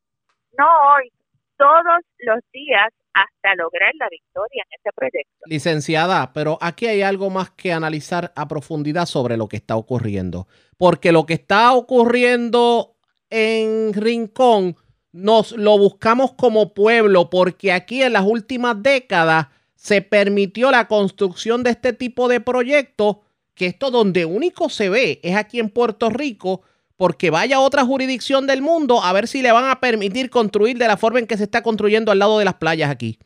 no hoy, todos los días hasta lograr la victoria en ese proyecto.
Licenciada, pero aquí hay algo más que analizar a profundidad sobre lo que está ocurriendo, porque lo que está ocurriendo en Rincón nos lo buscamos como pueblo, porque aquí en las últimas décadas se permitió la construcción de este tipo de proyectos, que esto donde único se ve es aquí en Puerto Rico, porque vaya a otra jurisdicción del mundo a ver si le van a permitir construir de la forma en que se está construyendo al lado de las playas aquí.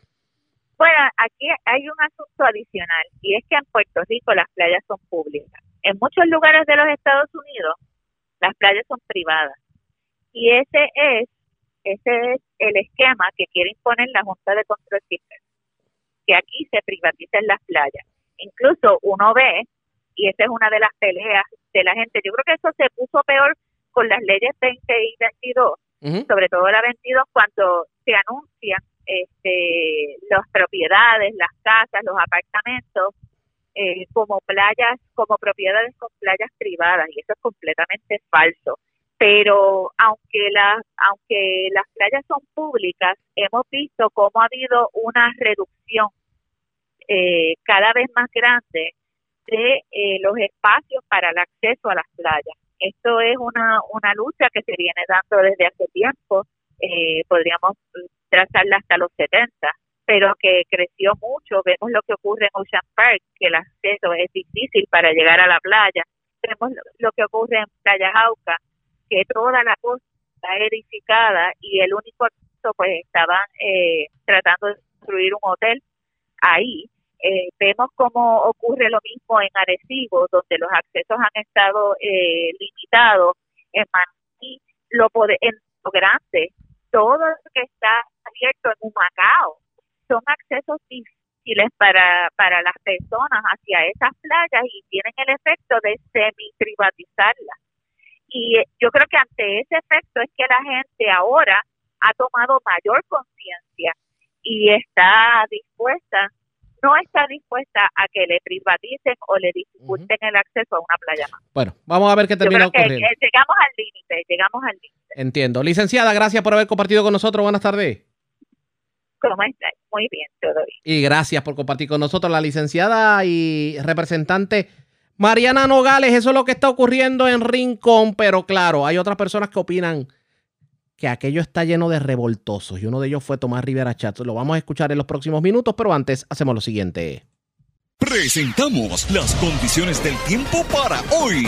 Bueno, aquí hay un asunto adicional y es que en Puerto Rico las playas son públicas. En muchos lugares de los Estados Unidos las playas son privadas y ese es ese es el esquema que quiere imponer la Junta de Control Fiscal, que aquí se privaticen las playas. Incluso uno ve y esa es una de las peleas de la gente. Yo creo que eso se puso peor con las leyes 20 y 22, sobre todo la 22, cuando se anuncian este, las propiedades, las casas, los apartamentos, eh, como playas, como propiedades con playas privadas, y eso es completamente falso. Pero aunque las, aunque las playas son públicas, hemos visto cómo ha habido una reducción eh, cada vez más grande de eh, los espacios para el acceso a las playas. Esto es una, una lucha que se viene dando desde hace tiempo, eh, podríamos trazarla hasta los 70, pero que creció mucho. Vemos lo que ocurre en Ocean Park, que el acceso es difícil para llegar a la playa. Vemos lo que ocurre en Playa Jauca, que toda la costa está edificada y el único acceso, pues estaban eh, tratando de construir un hotel ahí eh, vemos cómo ocurre lo mismo en Arecibo, donde los accesos han estado eh, limitados. En Manatí, lo en lo grande, todo lo que está abierto en Humacao son accesos difíciles para, para las personas hacia esas playas y tienen el efecto de semi-privatizarlas. Y eh, yo creo que ante ese efecto es que la gente ahora ha tomado mayor conciencia y está dispuesta no está dispuesta a que le privaticen o le dificulten el acceso a una playa más.
Bueno, vamos a ver qué termina ocurriendo.
llegamos al límite, llegamos al límite.
Entiendo. Licenciada, gracias por haber compartido con nosotros. Buenas tardes.
¿Cómo está? Muy bien, todo bien.
Y gracias por compartir con nosotros la licenciada y representante Mariana Nogales. Eso es lo que está ocurriendo en Rincón, pero claro, hay otras personas que opinan que aquello está lleno de revoltosos y uno de ellos fue Tomás Rivera Chat. Lo vamos a escuchar en los próximos minutos, pero antes hacemos lo siguiente.
Presentamos las condiciones del tiempo para hoy.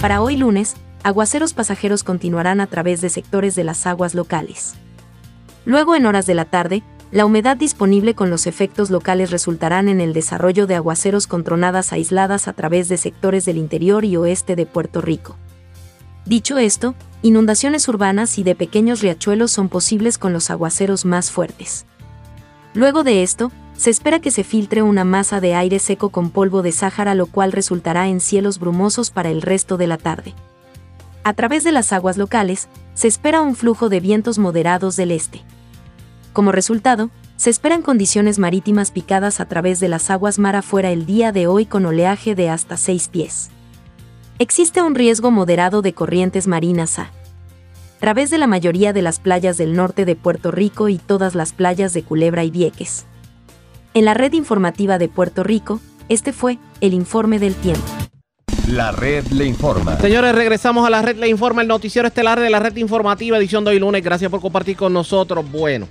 Para hoy lunes, aguaceros pasajeros continuarán a través de sectores de las aguas locales. Luego en horas de la tarde, la humedad disponible con los efectos locales resultarán en el desarrollo de aguaceros con tronadas aisladas a través de sectores del interior y oeste de Puerto Rico. Dicho esto, inundaciones urbanas y de pequeños riachuelos son posibles con los aguaceros más fuertes. Luego de esto, se espera que se filtre una masa de aire seco con polvo de Sáhara lo cual resultará en cielos brumosos para el resto de la tarde. A través de las aguas locales, se espera un flujo de vientos moderados del este. Como resultado, se esperan condiciones marítimas picadas a través de las aguas mar afuera el día de hoy con oleaje de hasta 6 pies. Existe un riesgo moderado de corrientes marinas a través de la mayoría de las playas del norte de Puerto Rico y todas las playas de Culebra y Vieques. En la red informativa de Puerto Rico, este fue el informe del tiempo.
La red le informa.
Señores, regresamos a la red le informa, el noticiero estelar de la red informativa, edición de hoy lunes. Gracias por compartir con nosotros. Bueno,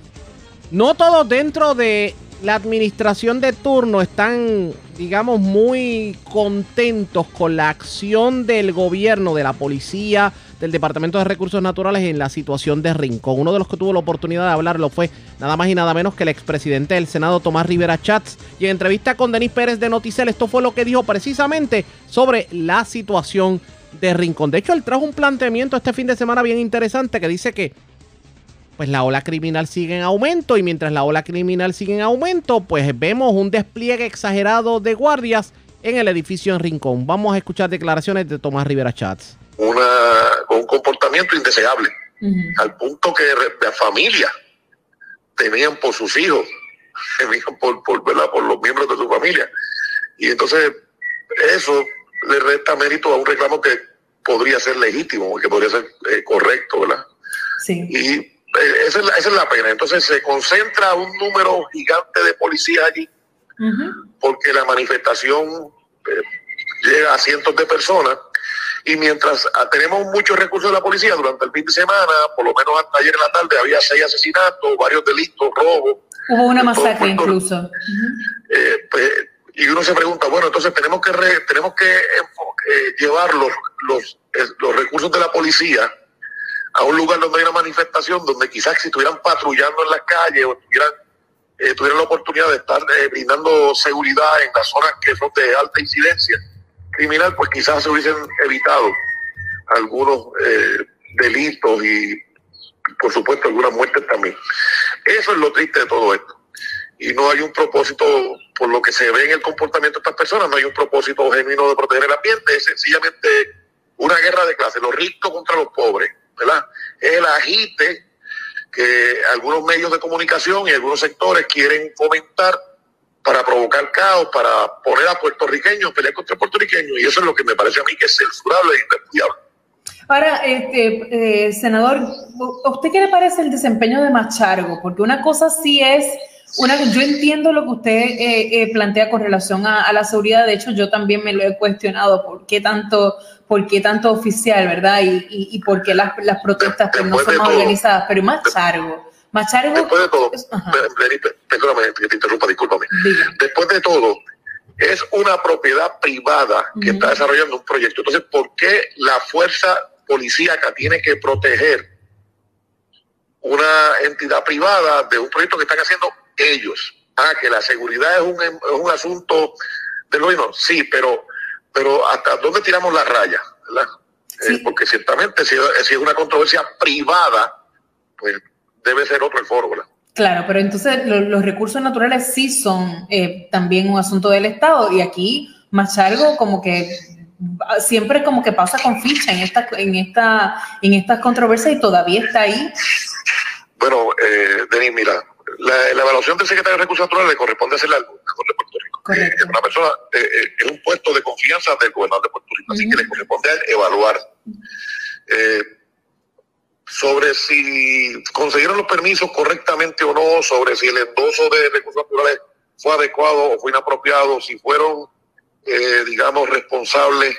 no todos dentro de la administración de turno están, digamos, muy contentos con la acción del gobierno, de la policía, del Departamento de Recursos Naturales en la situación de Rincón. Uno de los que tuvo la oportunidad de hablarlo fue nada más y nada menos que el expresidente del Senado, Tomás Rivera Chats. Y en entrevista con Denis Pérez de Noticel, esto fue lo que dijo precisamente sobre la situación de Rincón. De hecho, él trajo un planteamiento este fin de semana bien interesante que dice que pues la ola criminal sigue en aumento y mientras la ola criminal sigue en aumento, pues vemos un despliegue exagerado de guardias en el edificio en Rincón. Vamos a escuchar declaraciones de Tomás Rivera Chats.
Una, un comportamiento indeseable, al punto que la familia tenían por sus hijos, temían por, por, por los miembros de su familia. Y entonces eso le resta mérito a un reclamo que podría ser legítimo, que podría ser eh, correcto, ¿verdad?
Sí.
Y esa, es la, esa, es la, pena. Entonces se concentra un número gigante de policías allí, porque la manifestación eh, llega a cientos de personas. Y mientras ah, tenemos muchos recursos de la policía durante el fin de semana, por lo menos hasta ayer en la tarde había seis asesinatos, varios delitos, robos.
Hubo una masacre incluso.
Eh, pues, y uno se pregunta, bueno, entonces tenemos que tenemos que llevar los, los, los recursos de la policía a un lugar donde hay una manifestación, donde quizás si estuvieran patrullando en las calles o tuvieran, eh, la oportunidad de estar eh, brindando seguridad en las zonas que son de alta incidencia criminal, pues quizás se hubiesen evitado algunos eh, delitos y, por supuesto, algunas muertes también. Eso es lo triste de todo esto. Y no hay un propósito, por lo que se ve en el comportamiento de estas personas, no hay un propósito genuino de proteger el ambiente, es sencillamente una guerra de clases, los ricos contra los pobres Es el agite que algunos medios de comunicación y algunos sectores quieren fomentar para provocar caos, para poner a puertorriqueños, pelear contra puertorriqueños, y eso es lo que me parece a mí que es censurable e irrepudiable.
Ahora, este, eh, senador, ¿a usted qué le parece el desempeño de Machargo? Porque una cosa sí es, una, yo entiendo lo que usted eh, eh, plantea con relación a, a, la seguridad, de hecho yo también me lo he cuestionado, ¿por qué tanto por qué tanto oficial, ¿verdad? Y, y, por qué las, las protestas pues, no son más organizadas, pero más chargo. Más chargo.
Después de todo, perdóname que te interrumpa, discúlpame. Después de todo, es una propiedad privada que está desarrollando un proyecto. Entonces, ¿por qué la fuerza policíaca tiene que proteger una entidad privada de un proyecto que están haciendo ellos? Ah, que la seguridad es un, es un asunto del gobierno. Sí, pero pero hasta dónde tiramos la raya, ¿verdad? Eh, porque ciertamente si, es una controversia privada, pues debe ser otro el foro, ¿verdad?
Claro, pero entonces los recursos naturales sí son eh, también un asunto del Estado y aquí Machargo como que siempre como que pasa con ficha en esta en esta en estas controversias y todavía está ahí.
Bueno, eh, Denis, mira, la, evaluación del secretario de Recursos Naturales le corresponde hacerla al gobernador de Puerto Rico. Eh, es una persona, eh, eh, es un puesto de confianza del gobernador de Puerto Rico, así que le corresponde a evaluar. Sobre si consiguieron los permisos correctamente o no, sobre si el endoso de recursos naturales fue adecuado o fue inapropiado, si fueron, digamos, responsables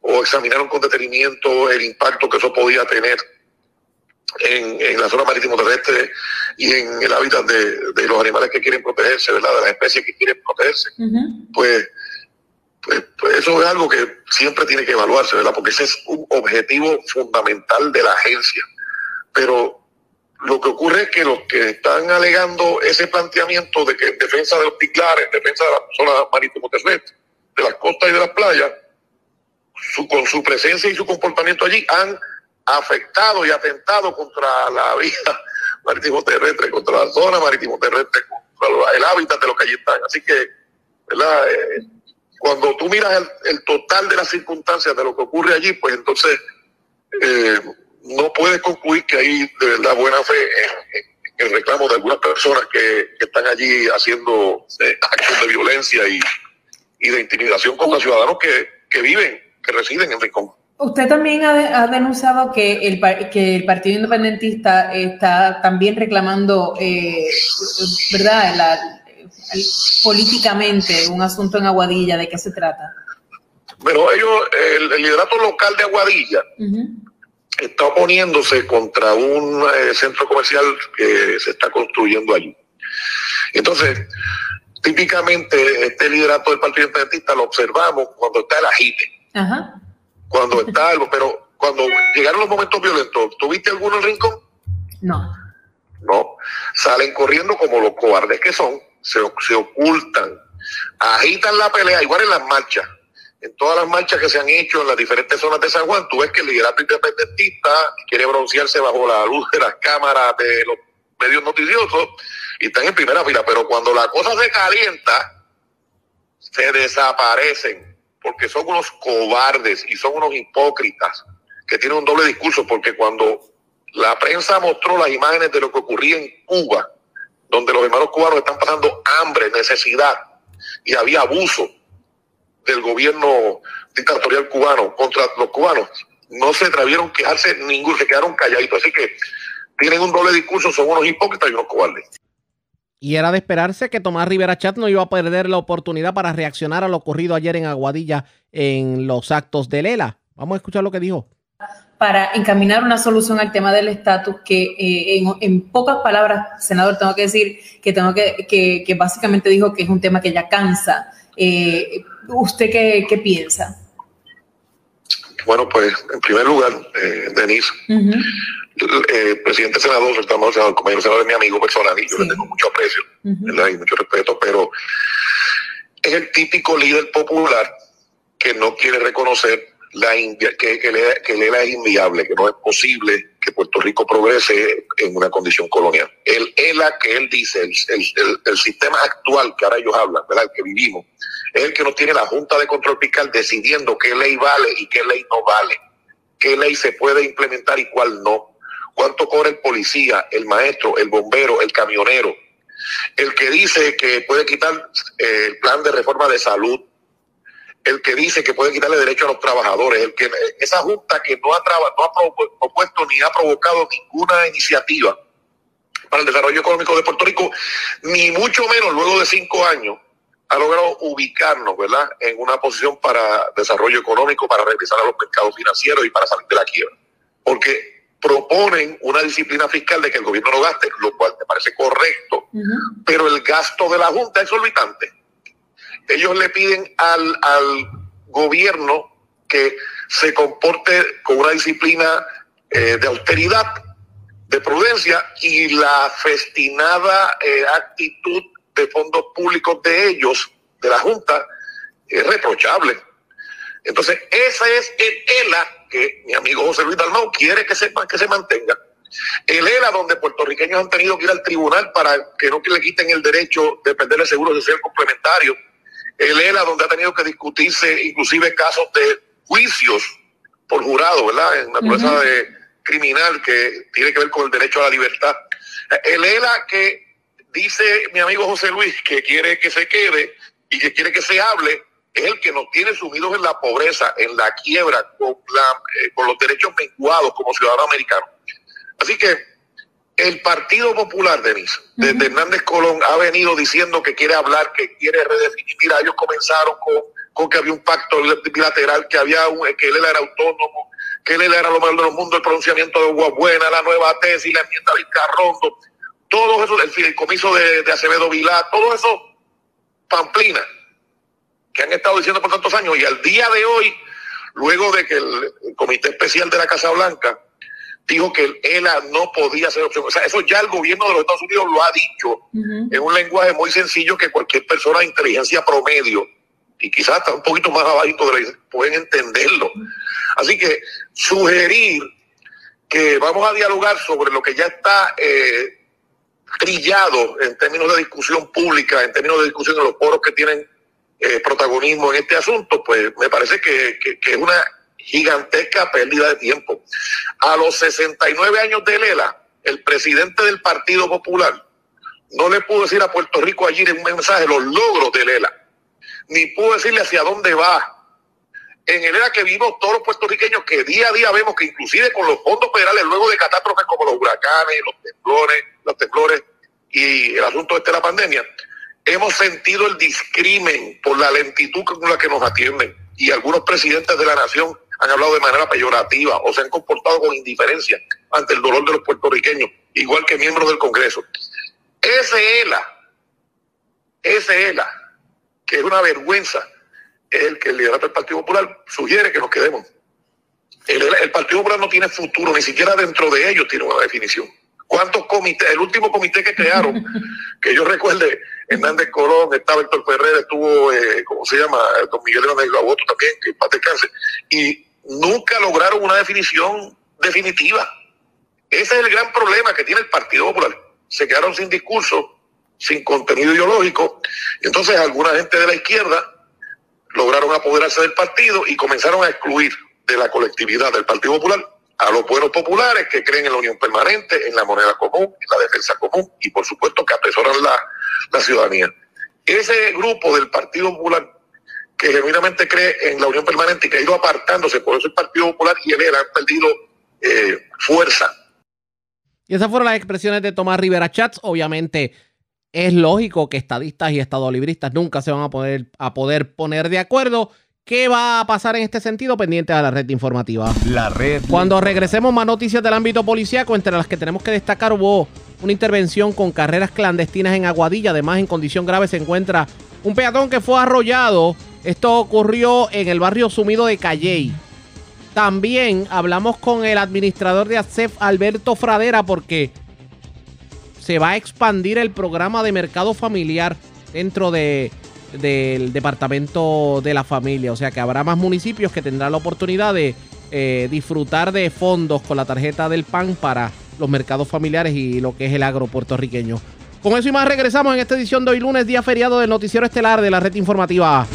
o examinaron con detenimiento el impacto que eso podía tener en, la zona marítimo terrestre y en el hábitat de, los animales que quieren protegerse, ¿verdad? De las especies que quieren protegerse, pues, pues, pues, eso es algo que siempre tiene que evaluarse, ¿verdad? Porque ese es un objetivo fundamental de la agencia. Pero lo que ocurre es que los que están alegando ese planteamiento de que en defensa de los ticlares, en defensa de la zona marítimo terrestre, de las costas y de las playas, su, con su presencia y su comportamiento allí han afectado y atentado contra la vía marítimo terrestre, contra la zona marítimo terrestre, el hábitat de los que allí están. Así que, ¿verdad? Eh, cuando tú miras el, total de las circunstancias de lo que ocurre allí, pues entonces eh, no puedes concluir que hay de verdad buena fe en, el reclamo de algunas personas que, están allí haciendo eh, actos de violencia y, y, de intimidación contra ciudadanos que, que viven, que residen en Rincón.
Usted también ha, denunciado que el, que el Partido Independentista está también reclamando, eh, ¿verdad?, políticamente un asunto en Aguadilla. ¿De qué se trata?
Bueno, ellos, el, liderato local de Aguadilla está oponiéndose contra un eh, centro comercial que se está construyendo allí. Entonces, típicamente este liderato del Partido Independentista lo observamos cuando está el agite. Ajá cuando está algo, pero cuando llegaron los momentos violentos, ¿tuviste alguno en el rincón?
No.
No, salen corriendo como los cobardes que son, se, se ocultan, agitan la pelea, igual en las marchas. En todas las marchas que se han hecho en las diferentes zonas de San Juan, tú ves que el liderato independentista quiere broncearse bajo la luz de las cámaras de los medios noticiosos y están en primera fila, pero cuando la cosa se calienta, se desaparecen porque son unos cobardes y son unos hipócritas que tienen un doble discurso, porque cuando la prensa mostró las imágenes de lo que ocurría en Cuba, donde los hermanos cubanos están pasando hambre, necesidad, y había abuso del gobierno dictatorial cubano contra los cubanos, no se atrevieron a quejarse ninguno, se quedaron calladitos. Así que tienen un doble discurso, son unos hipócritas y unos cobardes.
Y era de esperarse que Tomás Rivera Chat no iba a perder la oportunidad para reaccionar a lo ocurrido ayer en Aguadilla en los actos de Lela. Vamos a escuchar lo que dijo.
Para encaminar una solución al tema del estatus, que eh, en, pocas palabras, senador, tengo que decir que tengo que, que, básicamente dijo que es un tema que ya cansa. Eh, ¿Usted qué, qué piensa?
Bueno, pues en primer lugar, eh, Denise, el presidente senador, el senador, compañero senador es mi amigo personal y yo le tengo mucho aprecio y mucho respeto, pero es el típico líder popular que no quiere reconocer la que, que, le, que le es inviable, que no es posible que Puerto Rico progrese en una condición colonial. El ELA que él dice, el, el, el, sistema actual que ahora ellos hablan, ¿verdad? el que vivimos, es el que no tiene la Junta de Control Fiscal decidiendo qué ley vale y qué ley no vale, qué ley se puede implementar y cuál no cuánto cobra el policía, el maestro, el bombero, el camionero, el que dice que puede quitar eh, el plan de reforma de salud, el que dice que puede quitarle derecho a los trabajadores, el que esa junta que no ha, no ha propuesto ni ha provocado ninguna iniciativa para el desarrollo económico de Puerto Rico, ni mucho menos luego de cinco años ha logrado ubicarnos, ¿verdad?, en una posición para desarrollo económico, para regresar a los mercados financieros y para salir de la quiebra. Porque proponen una disciplina fiscal de que el gobierno no gaste, lo cual me parece correcto, pero el gasto de la Junta es exorbitante. Ellos le piden al, al gobierno que se comporte con una disciplina eh, de austeridad, de prudencia y la festinada eh, actitud de fondos públicos de ellos, de la Junta, es reprochable. Entonces, esa es el ELA que mi amigo José Luis Dalmau quiere que se, que se mantenga. El ELA, donde puertorriqueños han tenido que ir al tribunal para que no le quiten el derecho de perder el seguro social complementario. El ELA, donde ha tenido que discutirse inclusive casos de juicios por jurado, ¿verdad? En una uh de criminal que tiene que ver con el derecho a la libertad. El ELA que dice mi amigo José Luis que quiere que se quede y que quiere que se hable es el que nos tiene sumidos en la pobreza, en la quiebra, con, la, eh, con los derechos menguados como ciudadanos americanos. Así que el Partido Popular, Denise, desde Hernández Colón, ha venido diciendo que quiere hablar, que quiere redefinir. Mira, ellos comenzaron con, con que había un pacto bilateral, que había un, que él era autónomo, que él era lo mejor de los mundos, el pronunciamiento de Buena, la nueva tesis, la enmienda de Carrondo, todo eso, el fideicomiso de, de Acevedo Vilá, todo eso, pamplina que han estado diciendo por tantos años y al día de hoy, luego de que el, Comité Especial de la Casa Blanca dijo que el ELA no podía ser opción. O sea, eso ya el gobierno de los Estados Unidos lo ha dicho en un lenguaje muy sencillo que cualquier persona de inteligencia promedio y quizás hasta un poquito más abajito de la, pueden entenderlo. Así que sugerir que vamos a dialogar sobre lo que ya está eh, trillado en términos de discusión pública, en términos de discusión de los foros que tienen eh, protagonismo en este asunto, pues me parece que, que, es una gigantesca pérdida de tiempo. A los 69 años de Lela, el presidente del Partido Popular no le pudo decir a Puerto Rico allí en un mensaje los logros de Lela, ni pudo decirle hacia dónde va. En el era que vimos todos los puertorriqueños que día a día vemos que inclusive con los fondos federales, luego de catástrofes como los huracanes, los temblores, los temblores y el asunto este de la pandemia, hemos sentido el discrimen por la lentitud con la que nos atienden. Y algunos presidentes de la nación han hablado de manera peyorativa o se han comportado con indiferencia ante el dolor de los puertorriqueños, igual que miembros del Congreso. Ese ELA, ese ELA, que es una vergüenza, es el que el del Partido Popular sugiere que nos quedemos. El, el Partido Popular no tiene futuro, ni siquiera dentro de ellos tiene una definición. ¿Cuántos comités? El último comité que crearon, que yo recuerde, Hernández Colón, estaba Héctor Ferrer, estuvo, eh, ¿cómo se llama? Don Miguel Hernández Gaboto también, que paz descanse. Y nunca lograron una definición definitiva. Ese es el gran problema que tiene el Partido Popular. Se quedaron sin discurso, sin contenido ideológico. Y entonces alguna gente de la izquierda lograron apoderarse del partido y comenzaron a excluir de la colectividad del Partido Popular a los buenos populares que creen en la unión permanente, en la moneda común, en la defensa común y por supuesto que atesoran la, la ciudadanía. Ese grupo del Partido Popular que genuinamente cree en la unión permanente y que ha ido apartándose, por eso el Partido Popular y el ERA han perdido eh, fuerza.
Y esas fueron las expresiones de Tomás Rivera Chats. Obviamente es lógico que estadistas y estadolibristas nunca se van a poder, a poder poner de acuerdo. ¿Qué va a pasar en este sentido? Pendiente a la red informativa.
La red.
Cuando regresemos más noticias del ámbito policíaco, entre las que tenemos que destacar hubo una intervención con carreras clandestinas en Aguadilla. Además, en condición grave se encuentra un peatón que fue arrollado. Esto ocurrió en el barrio sumido de Calley. También hablamos con el administrador de ASEF, Alberto Fradera, porque se va a expandir el programa de mercado familiar dentro de del Departamento de la Familia. O sea que habrá más municipios que tendrán la oportunidad de eh, disfrutar de fondos con la tarjeta del PAN para los mercados familiares y lo que es el agro puertorriqueño. Con eso y más regresamos en esta edición de hoy lunes, día feriado del Noticiero Estelar de la Red Informativa.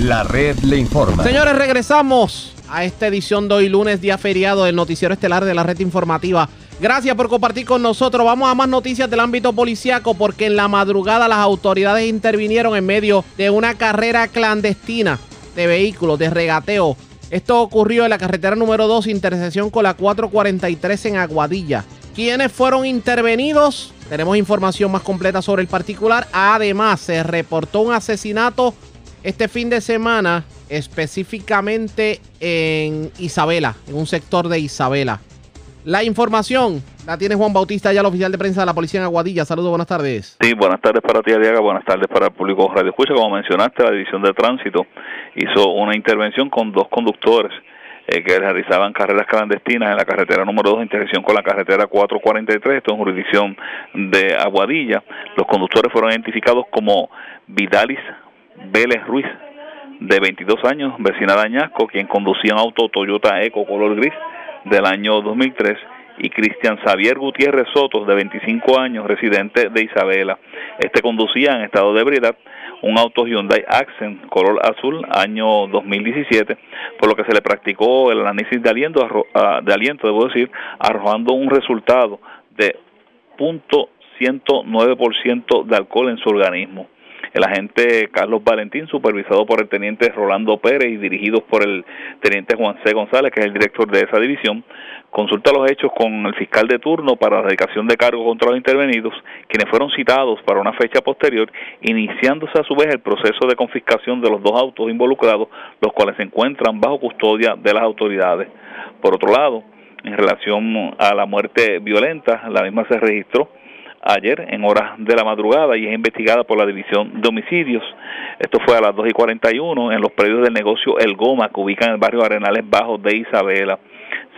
La red le informa.
Señores, regresamos a esta edición de hoy lunes, día feriado del Noticiero Estelar de la Red Informativa. Gracias por compartir con nosotros. Vamos a más noticias del ámbito policiaco porque en la madrugada las autoridades intervinieron en medio de una carrera clandestina de vehículos de regateo. Esto ocurrió en la carretera número 2, intersección con la 443 en Aguadilla. ¿Quiénes fueron intervenidos? Tenemos información más completa sobre el particular. Además, se reportó un asesinato este fin de semana, específicamente en Isabela, en un sector de Isabela. La información la tiene Juan Bautista, ya el oficial de prensa de la policía en Aguadilla. Saludos, buenas tardes.
Sí, buenas tardes para ti, Adiaga. Buenas tardes para el público Radio Escucha. Como mencionaste, la División de Tránsito hizo una intervención con dos conductores eh, que realizaban carreras clandestinas en la carretera número 2, intersección con la carretera 443, esto en jurisdicción de Aguadilla. Los conductores fueron identificados como Vidalis Vélez Ruiz, de 22 años, vecina de Añasco, quien conducía un auto Toyota Eco color gris del año 2003 y Cristian Xavier Gutiérrez Sotos, de 25 años, residente de Isabela. Este conducía en estado de ebriedad un auto Hyundai Accent color azul año 2017, por lo que se le practicó el análisis de aliento, ah, de aliento debo decir, arrojando un resultado de .109% de alcohol en su organismo el agente Carlos Valentín, supervisado por el teniente Rolando Pérez y dirigidos por el teniente Juan C. González, que es el director de esa división, consulta los hechos con el fiscal de turno para la dedicación de cargos contra los intervenidos, quienes fueron citados para una fecha posterior, iniciándose a su vez el proceso de confiscación de los dos autos involucrados, los cuales se encuentran bajo custodia de las autoridades. Por otro lado, en relación a la muerte violenta, la misma se registró ayer en horas de la madrugada y es investigada por la División de Homicidios. Esto fue a las 2 y 41 en los predios del negocio El Goma, que ubica en el barrio Arenales Bajos de Isabela.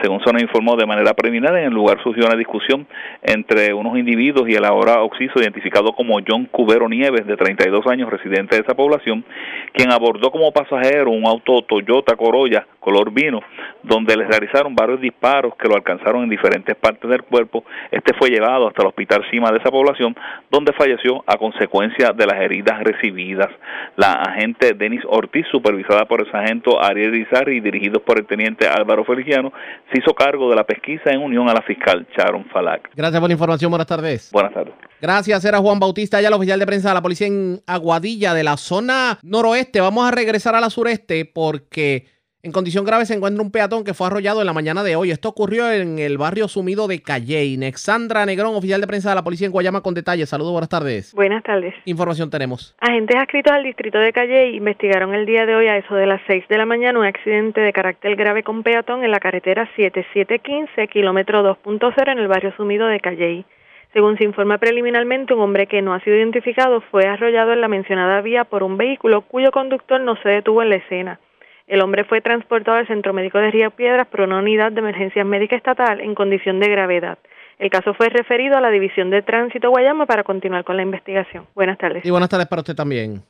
Según se nos informó de manera preliminar, en el lugar surgió una discusión entre unos individuos y el ahora occiso identificado como John Cubero Nieves, de 32 años, residente de esa población, quien abordó como pasajero un auto Toyota Corolla color vino, donde le realizaron varios disparos que lo alcanzaron en diferentes partes del cuerpo. Este fue llevado hasta el hospital Cima de esa población, donde falleció a consecuencia de las heridas recibidas. La agente Denis Ortiz, supervisada por el sargento Ariel Izarri y dirigidos por el teniente Álvaro Feliciano, se hizo cargo de la pesquisa en unión a la fiscal Sharon Falak.
Gracias por la información. Buenas tardes.
Buenas tardes.
Gracias, era Juan Bautista, ya el oficial de prensa de la policía en Aguadilla, de la zona noroeste. Vamos a regresar a la sureste porque en condición grave se encuentra un peatón que fue arrollado en la mañana de hoy. Esto ocurrió en el barrio sumido de Calley. Nexandra Negrón, oficial de prensa de la policía en Guayama, con detalles. Saludos, buenas tardes.
Buenas tardes.
Información tenemos.
Agentes adscritos al distrito de Calley investigaron el día de hoy a eso de las 6 de la mañana un accidente de carácter grave con peatón en la carretera 7715, kilómetro 2.0 en el barrio sumido de Calley. Según se informa preliminarmente, un hombre que no ha sido identificado fue arrollado en la mencionada vía por un vehículo cuyo conductor no se detuvo en la escena. El hombre fue transportado al Centro Médico de Río Piedras por una unidad de emergencia médica estatal en condición de gravedad. El caso fue referido a la División de Tránsito Guayama para continuar con la investigación. Buenas tardes.
Y buenas tardes para usted también.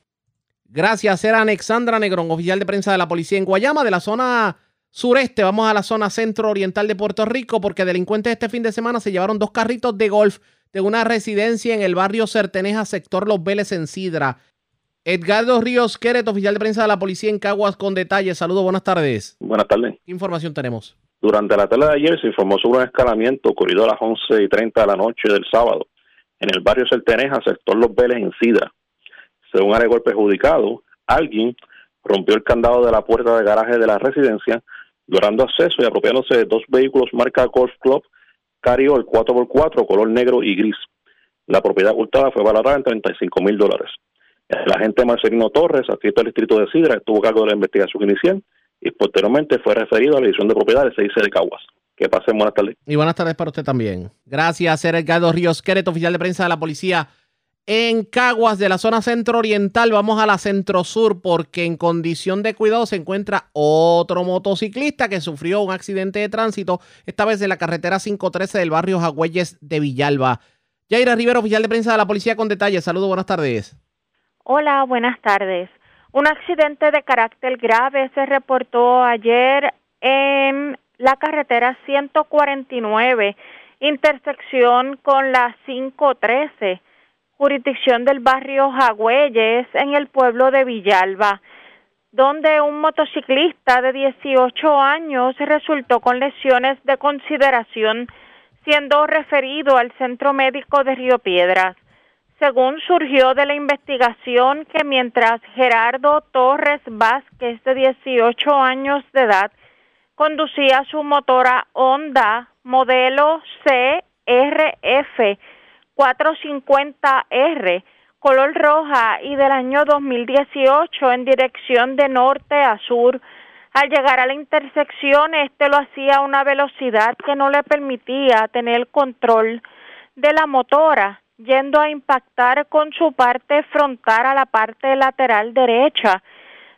Gracias, era Alexandra Negrón, oficial de prensa de la policía en Guayama, de la zona sureste. Vamos a la zona centro-oriental de Puerto Rico porque delincuentes este fin de semana se llevaron dos carritos de golf de una residencia en el barrio Certeneja, sector Los Vélez en Sidra. Edgardo Ríos Queret, oficial de prensa de la policía en Caguas, con detalles. Saludos, buenas tardes.
Buenas tardes.
¿Qué información tenemos?
Durante la tarde de ayer se informó sobre un escalamiento ocurrido a las 11 y 30 de la noche del sábado en el barrio Certeneja, sector Los Vélez, en Sidra. Según el golpe perjudicado, alguien rompió el candado de la puerta de garaje de la residencia, logrando acceso y apropiándose de dos vehículos marca Golf Club Carriol 4x4 color negro y gris. La propiedad ocultada fue valorada en 35 mil dólares. El agente Marcelino Torres, adscrito al distrito de Sidra, estuvo a cargo de la investigación inicial y posteriormente fue referido a la edición de propiedades 6 de Caguas. Que pasen buenas tardes.
Y buenas tardes para usted también. Gracias, Edgardo Ríos Queret, oficial de prensa de la policía en Caguas, de la zona centro-oriental. Vamos a la centro-sur porque en condición de cuidado se encuentra otro motociclista que sufrió un accidente de tránsito, esta vez en la carretera 513 del barrio Jagüeyes de Villalba. Yaira Rivera, oficial de prensa de la policía con detalles. Saludos, buenas tardes.
Hola, buenas tardes. Un accidente de carácter grave se reportó ayer en la carretera 149, intersección con la 513, jurisdicción del barrio Jagüeyes, en el pueblo de Villalba, donde un motociclista de 18 años resultó con lesiones de consideración, siendo referido al centro médico de Río Piedras según surgió de la investigación que mientras Gerardo Torres Vázquez, de 18 años de edad, conducía su motora Honda modelo CRF 450R color roja y del año 2018 en dirección de norte a sur. Al llegar a la intersección, este lo hacía a una velocidad que no le permitía tener control de la motora yendo a impactar con su parte frontal a la parte lateral derecha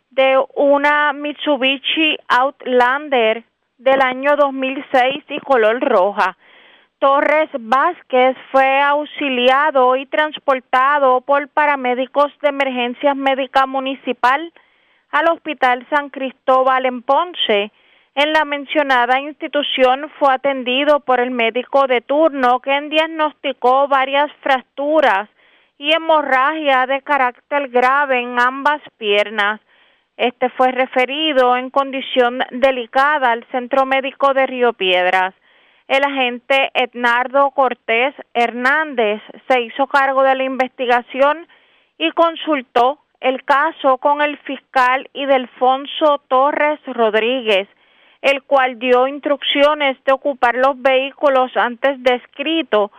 de una Mitsubishi Outlander del año 2006 y color roja. Torres Vázquez fue auxiliado y transportado por paramédicos de emergencia médica municipal al Hospital San Cristóbal en Ponce en la mencionada institución fue atendido por el médico de turno quien diagnosticó varias fracturas y hemorragia de carácter grave en ambas piernas. Este fue referido en condición delicada al Centro Médico de Río Piedras. El agente Ednardo Cortés Hernández se hizo cargo de la investigación y consultó el caso con el fiscal Idelfonso Torres Rodríguez, el cual dio instrucciones de ocupar los vehículos antes descrito,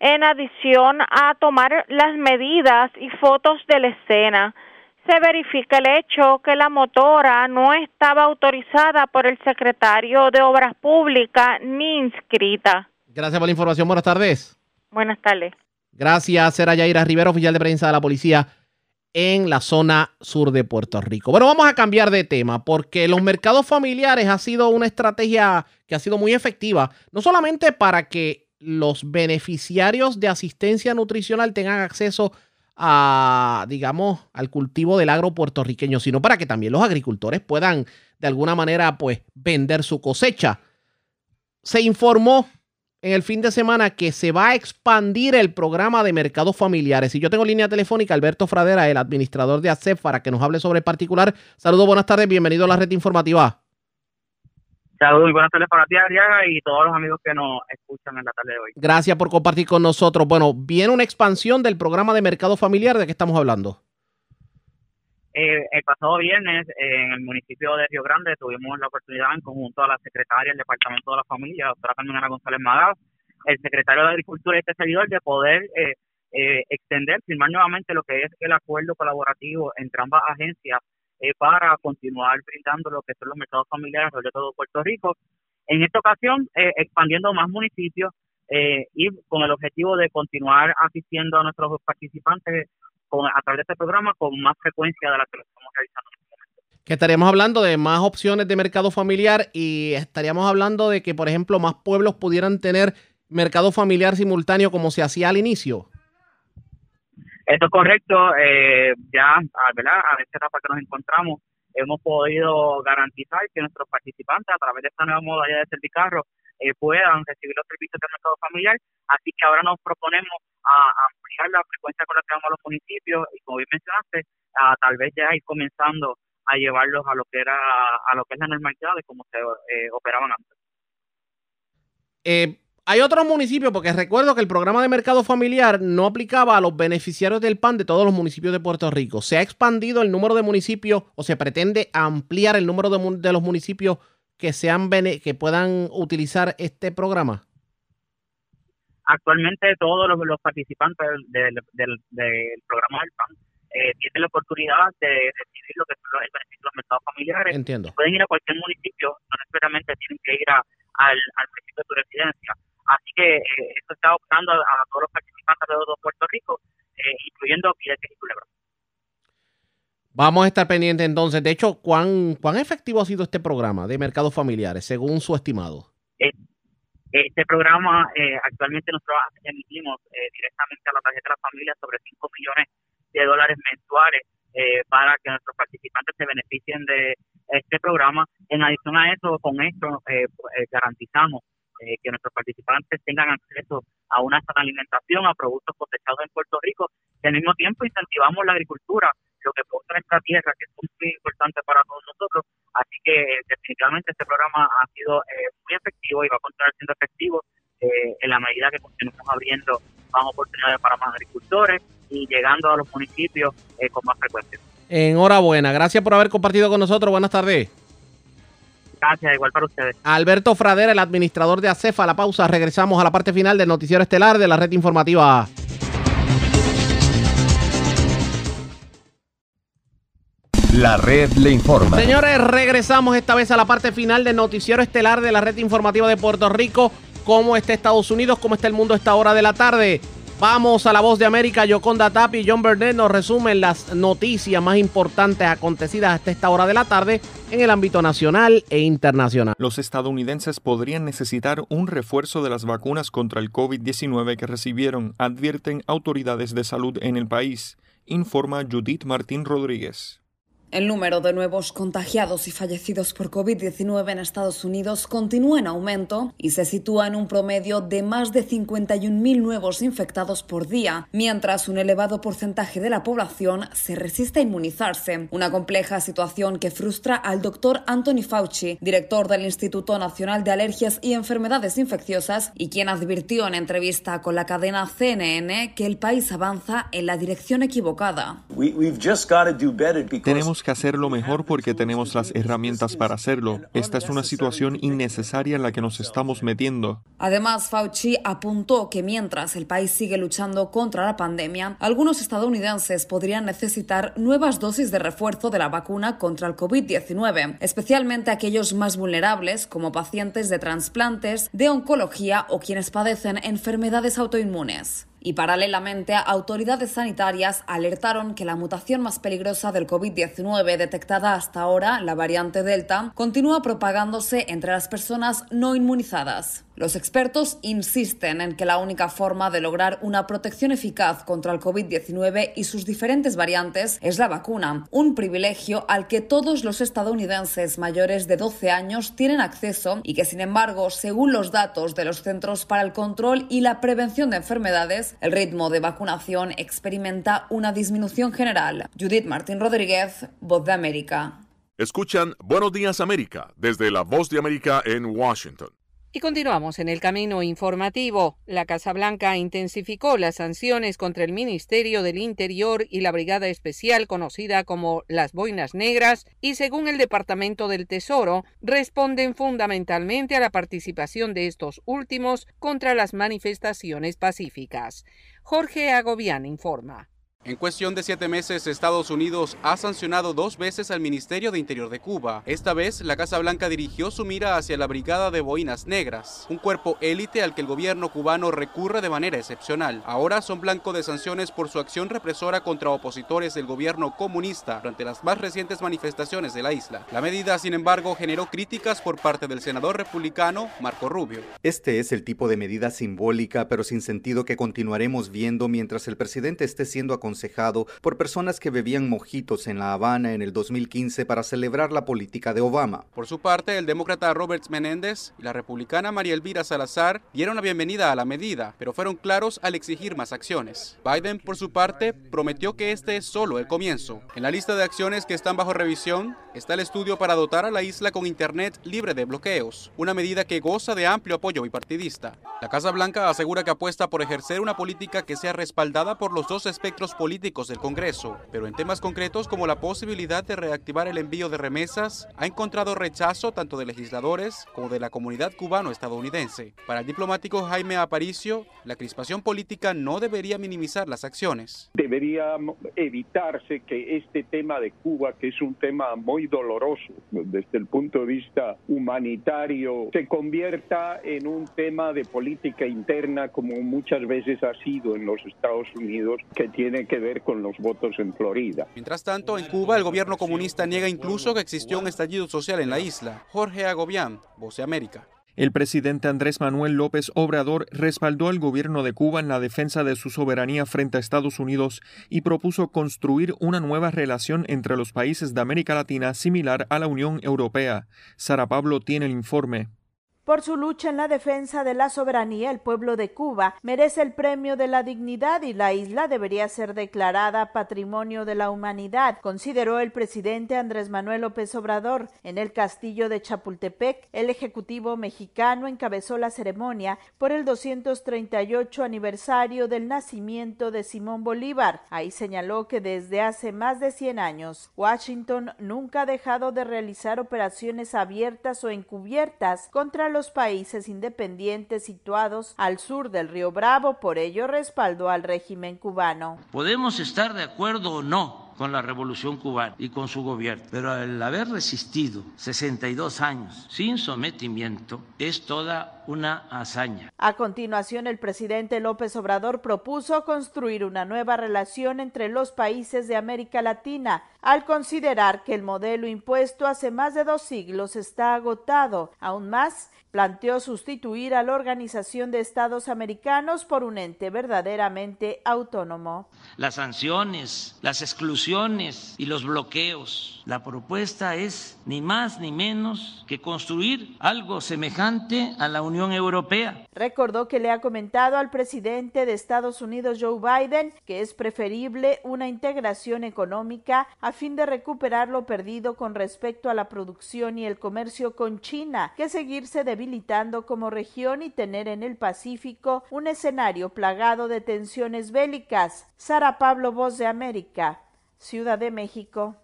en adición a tomar las medidas y fotos de la escena. Se verifica el hecho que la motora no estaba autorizada por el secretario de Obras Públicas ni inscrita.
Gracias por la información. Buenas tardes.
Buenas tardes.
Gracias, Sera Yaira Rivera, oficial de prensa de la policía en la zona sur de Puerto Rico. Bueno, vamos a cambiar de tema porque los mercados familiares ha sido una estrategia que ha sido muy efectiva, no solamente para que los beneficiarios de asistencia nutricional tengan acceso a, digamos, al cultivo del agro puertorriqueño, sino para que también los agricultores puedan de alguna manera, pues, vender su cosecha. Se informó en el fin de semana que se va a expandir el programa de mercados familiares. Y yo tengo línea telefónica Alberto Fradera, el administrador de ACEF, para que nos hable sobre el particular. Saludos, buenas tardes, bienvenido a la red informativa.
Saludos y buenas tardes para ti, Ariaga, y todos los amigos que nos escuchan en la tarde de hoy.
Gracias por compartir con nosotros. Bueno, viene una expansión del programa de mercado familiar. ¿De qué estamos hablando?
Eh, el pasado viernes, en el municipio de Río Grande, tuvimos la oportunidad, en conjunto a la secretaria del Departamento de la Familia, doctora Carmen González Magaz, el secretario de Agricultura y este servidor, de poder eh, eh, extender, firmar nuevamente lo que es el acuerdo colaborativo entre ambas agencias eh, para continuar brindando lo que son los mercados familiares de todo Puerto Rico. En esta ocasión, eh, expandiendo más municipios y con el objetivo de continuar asistiendo a nuestros participantes con, a través de este programa con más frecuencia de la que lo estamos realizando este.
Que estaríamos hablando de más opciones de mercado familiar y estaríamos hablando de que, por ejemplo, más pueblos pudieran tener mercado familiar simultáneo como se hacía al inicio.
Esto es correcto, eh, ya ¿verdad? a esta etapa que nos encontramos hemos podido garantizar que nuestros participantes a través de esta nueva modalidad de servicarro eh, puedan recibir los servicios del mercado familiar, así que ahora nos proponemos a, ampliar la frecuencia con la que vamos a los municipios y como bien mencionaste, a, tal vez ya ir comenzando a llevarlos a lo que era a lo que es la normalidad de cómo se eh, operaban antes.
Eh, hay otros municipios, porque recuerdo que el programa de mercado familiar no aplicaba a los beneficiarios del PAN de todos los municipios de Puerto Rico. ¿Se ha expandido el número de municipios o se pretende ampliar el número de, los municipios que, sean que puedan utilizar este programa?
Actualmente todos los, participantes del, programa del PAN eh, tienen la oportunidad de recibir lo que son los beneficios de los mercados familiares.
Entiendo.
Pueden ir a cualquier municipio, no necesariamente tienen que ir al, al municipio de su residencia Así que eh, esto está optando a, todos los participantes de todo Puerto Rico, eh, incluyendo Piedetes y Culebra.
Vamos a estar pendientes entonces. De hecho, ¿cuán, ¿cuán efectivo ha sido este programa de mercados familiares, según su estimado?
Eh, este programa actualmente nosotros emitimos directamente a la tarjeta de la familia sobre 5 millones de dólares mensuales para que nuestros participantes se beneficien de este programa. En adición a eso, con esto garantizamos eh, que nuestros participantes tengan acceso a una sana alimentación, a productos cosechados en Puerto Rico, y al mismo tiempo incentivamos la agricultura, lo que produce nuestra tierra, que es muy importante para todos nosotros. Así que eh, definitivamente este programa ha sido eh, muy efectivo y va a continuar siendo efectivo en la medida que continuemos abriendo más oportunidades para más agricultores y llegando a los municipios con más frecuencia.
Enhorabuena, gracias por haber compartido con nosotros. Buenas tardes.
Gracias, igual para ustedes.
Alberto Fradera, el administrador de ACEFA. La pausa, regresamos a la parte final del noticiero estelar de la red informativa.
La red le informa.
Señores, regresamos esta vez a la parte final del noticiero estelar de la red informativa de Puerto Rico. ¿Cómo está Estados Unidos? ¿Cómo está el mundo a esta hora de la tarde? Vamos a la voz de América. Yoconda Tapi y John Burnett nos resumen las noticias más importantes acontecidas hasta esta hora de la tarde en el ámbito nacional e internacional.
Los estadounidenses podrían necesitar un refuerzo de las vacunas contra el COVID-19 que recibieron, advierten autoridades de salud en el país, informa Judith Martín Rodríguez.
El número de nuevos contagiados y fallecidos por COVID-19 en Estados Unidos continúa en aumento y se sitúa en un promedio de más de 51.000 nuevos infectados por día, mientras un elevado porcentaje de la población se resiste a inmunizarse. Una compleja situación que frustra al doctor Anthony Fauci, director del Instituto Nacional de Alergias y Enfermedades Infecciosas, y quien advirtió en entrevista con la cadena CNN que el país avanza en la dirección equivocada.
Tenemos que hacerlo mejor porque tenemos las herramientas para hacerlo. Esta es una situación innecesaria en la que nos estamos metiendo.
Además, Fauci apuntó que mientras el país sigue luchando contra la pandemia, algunos estadounidenses podrían necesitar nuevas dosis de refuerzo de la vacuna contra el COVID-19, especialmente aquellos más vulnerables como pacientes de trasplantes, de oncología o quienes padecen enfermedades autoinmunes. Y paralelamente autoridades sanitarias alertaron que la mutación más peligrosa del COVID-19 detectada hasta ahora, la variante Delta, continúa propagándose entre las personas no inmunizadas. Los expertos insisten en que la única forma de lograr una protección eficaz contra el COVID-19 y sus diferentes variantes es la vacuna, un privilegio al que todos los estadounidenses mayores de 12 años tienen acceso y que, sin embargo, según los datos de los Centros para el Control y la Prevención de Enfermedades, el ritmo de vacunación experimenta una disminución general. Judith Martín Rodríguez, Voz de América.
Escuchan Buenos Días América desde la Voz de América en Washington.
Y continuamos en el camino informativo. La Casa Blanca intensificó las sanciones contra el Ministerio del Interior y la Brigada Especial conocida como las Boinas Negras y según el Departamento del Tesoro responden fundamentalmente a la participación de estos últimos contra las manifestaciones pacíficas. Jorge Agobián informa.
En cuestión de siete meses, Estados Unidos ha sancionado dos veces al Ministerio de Interior de Cuba. Esta vez, la Casa Blanca dirigió su mira hacia la Brigada de Boinas Negras, un cuerpo élite al que el gobierno cubano recurre de manera excepcional. Ahora son blanco de sanciones por su acción represora contra opositores del gobierno comunista durante las más recientes manifestaciones de la isla. La medida, sin embargo, generó críticas por parte del senador republicano Marco Rubio.
Este es el tipo de medida simbólica, pero sin sentido que continuaremos viendo mientras el presidente esté siendo aconsejado por personas que bebían mojitos en La Habana en el 2015 para celebrar la política de Obama.
Por su parte, el demócrata Robert Menéndez y la republicana María Elvira Salazar dieron la bienvenida a la medida, pero fueron claros al exigir más acciones. Biden, por su parte, prometió que este es solo el comienzo. En la lista de acciones que están bajo revisión está el estudio para dotar a la isla con Internet libre de bloqueos, una medida que goza de amplio apoyo bipartidista. La Casa Blanca asegura que apuesta por ejercer una política que sea respaldada por los dos espectros políticos políticos del Congreso, pero en temas concretos como la posibilidad de reactivar el envío de remesas, ha encontrado rechazo tanto de legisladores como de la comunidad cubano-estadounidense. Para el diplomático Jaime Aparicio, la crispación política no debería minimizar las acciones.
Debería evitarse que este tema de Cuba, que es un tema muy doloroso desde el punto de vista humanitario, se convierta en un tema de política interna como muchas veces ha sido en los Estados Unidos, que tiene que ver con los votos en Florida.
Mientras tanto, en Cuba, el gobierno comunista niega incluso que existió un estallido social en la isla. Jorge Agobián, Voce América.
El presidente Andrés Manuel López Obrador respaldó al gobierno de Cuba en la defensa de su soberanía frente a Estados Unidos y propuso construir una nueva relación entre los países de América Latina similar a la Unión Europea. Sara Pablo tiene el informe.
Por su lucha en la defensa de la soberanía, el pueblo de Cuba merece el premio de la dignidad y la isla debería ser declarada Patrimonio de la Humanidad, consideró el presidente Andrés Manuel López Obrador. En el castillo de Chapultepec, el Ejecutivo mexicano encabezó la ceremonia por el 238 aniversario del nacimiento de Simón Bolívar. Ahí señaló que desde hace más de 100 años, Washington nunca ha dejado de realizar operaciones abiertas o encubiertas contra los países independientes situados al sur del río Bravo, por ello respaldó al régimen cubano.
Podemos estar de acuerdo o no con la revolución cubana y con su gobierno. Pero al haber resistido 62 años sin sometimiento es toda una hazaña.
A continuación, el presidente López Obrador propuso construir una nueva relación entre los países de América Latina, al considerar que el modelo impuesto hace más de dos siglos está agotado. Aún más, planteó sustituir a la Organización de Estados Americanos por un ente verdaderamente autónomo.
Las sanciones, las exclusiones y los bloqueos. La propuesta es ni más ni menos que construir algo semejante a la Unión Europea.
Recordó que le ha comentado al presidente de Estados Unidos, Joe Biden, que es preferible una integración económica a fin de recuperar lo perdido con respecto a la producción y el comercio con China, que seguirse debilitando como región y tener en el Pacífico un escenario plagado de tensiones bélicas. Sara Pablo, Voz de América, Ciudad de México.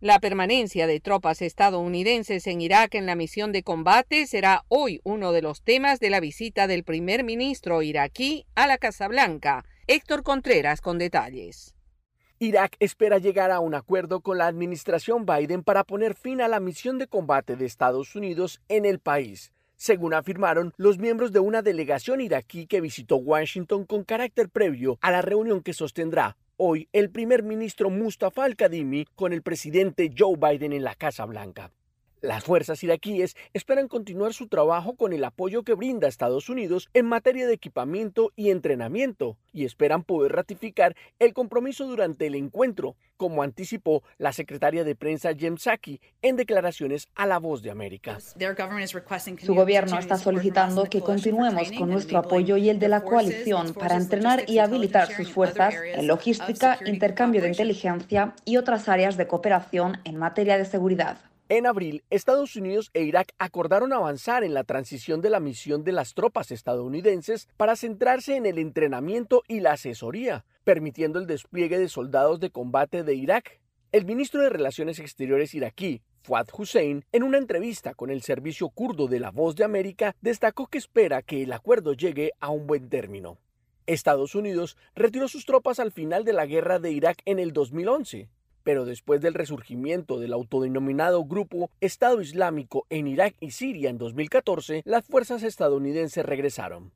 La permanencia de tropas estadounidenses en Irak en la misión de combate será hoy uno de los temas de la visita del primer ministro iraquí a la Casa Blanca. Héctor Contreras con detalles.
Irak espera llegar a un acuerdo con la administración Biden para poner fin a la misión de combate de Estados Unidos en el país. según afirmaron los miembros de una delegación iraquí que visitó Washington con carácter previo a la reunión que sostendrá hoy el primer ministro Mustafa al-Kadhimi con el presidente Joe Biden en la Casa Blanca. Las fuerzas iraquíes esperan continuar su trabajo con el apoyo que brinda Estados Unidos en materia de equipamiento y entrenamiento y esperan poder ratificar el compromiso durante el encuentro, como anticipó la secretaria de prensa Jem Psaki en declaraciones a La Voz de América.
Su gobierno está solicitando que continuemos con nuestro apoyo y el de la coalición para entrenar y habilitar sus fuerzas en logística, intercambio de inteligencia y otras áreas de cooperación en materia de seguridad.
En abril, Estados Unidos e Irak acordaron avanzar en la transición de la misión de las tropas estadounidenses para centrarse en el entrenamiento y la asesoría, permitiendo el despliegue de soldados de combate de Irak. El ministro de Relaciones Exteriores iraquí, Fuad Hussein, en una entrevista con el servicio kurdo de La Voz de América, destacó que espera que el acuerdo llegue a un buen término. Estados Unidos retiró sus tropas al final de la guerra de Irak en el 2011 pero después del resurgimiento del autodenominado grupo Estado Islámico en Irak y Siria en 2014, las fuerzas estadounidenses regresaron.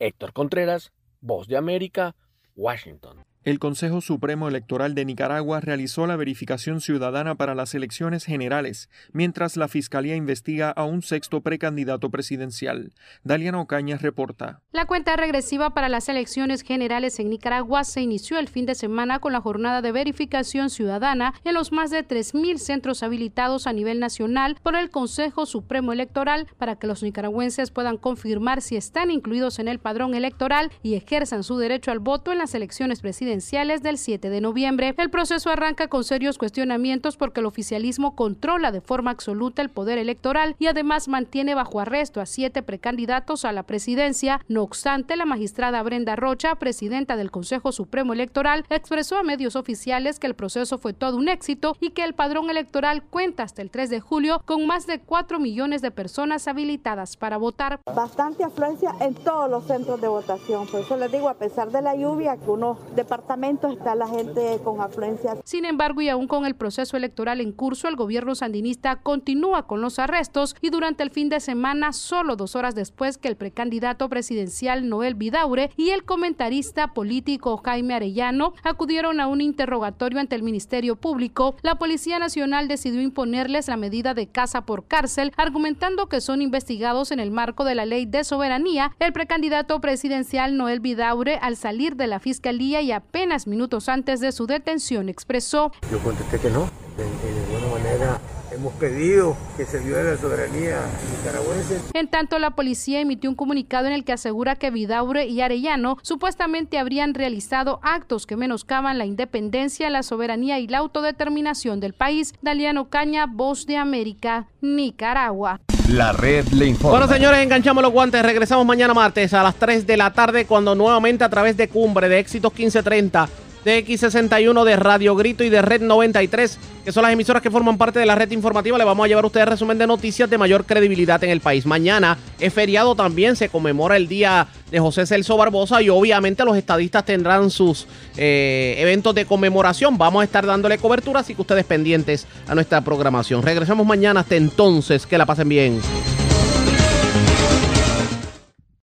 Héctor Contreras, Voz de América, Washington.
El Consejo Supremo Electoral de Nicaragua realizó la verificación ciudadana para las elecciones generales, mientras la Fiscalía investiga a un sexto precandidato presidencial. Daliana Ocañas reporta.
La cuenta regresiva para las elecciones generales en Nicaragua se inició el fin de semana con la jornada de verificación ciudadana en los más de 3.000 centros habilitados a nivel nacional por el Consejo Supremo Electoral para que los nicaragüenses puedan confirmar si están incluidos en el padrón electoral y ejerzan su derecho al voto en las elecciones presidenciales del 7 de noviembre. El proceso arranca con serios cuestionamientos porque el oficialismo controla de forma absoluta el poder electoral y además mantiene bajo arresto a siete precandidatos a la presidencia. No obstante, la magistrada Brenda Rocha, presidenta del Consejo Supremo Electoral, expresó a medios oficiales que el proceso fue todo un éxito y que el padrón electoral cuenta hasta el 3 de julio con más de 4 millones de personas habilitadas para votar.
Bastante afluencia en todos los centros de votación. Por eso les digo, a pesar de la lluvia, que unos está la gente con afluencia.
Sin embargo, y aún con el proceso electoral en curso, el gobierno sandinista continúa con los arrestos y durante el fin de semana, solo dos horas después que el precandidato presidencial Noel Vidaure y el comentarista político Jaime Arellano acudieron a un interrogatorio ante el Ministerio Público, la Policía Nacional decidió imponerles la medida de casa por cárcel, argumentando que son investigados en el marco de la ley de soberanía. El precandidato presidencial Noel Vidaure, al salir de la fiscalía y apenas apenas minutos antes de su detención expresó.
Yo contesté que no, de, de ninguna manera hemos pedido que se viole la soberanía nicaragüense.
En tanto, la policía emitió un comunicado en el que asegura que Vidaure y Arellano supuestamente habrían realizado actos que menoscaban la independencia, la soberanía y la autodeterminación del país. Daliano Caña, Voz de América, Nicaragua.
La red le informa.
Bueno, señores, enganchamos los guantes. Regresamos mañana martes a las 3 de la tarde cuando nuevamente a través de Cumbre de Éxitos 1530 de X61 de Radio Grito y de Red 93, que son las emisoras que forman parte de la red informativa. Le vamos a llevar a ustedes resumen de noticias de mayor credibilidad en el país. Mañana es feriado también, se conmemora el día de José Celso Barbosa y obviamente los estadistas tendrán sus eh, eventos de conmemoración. Vamos a estar dándole cobertura, así que ustedes pendientes a nuestra programación. Regresamos mañana, hasta entonces, que la pasen bien.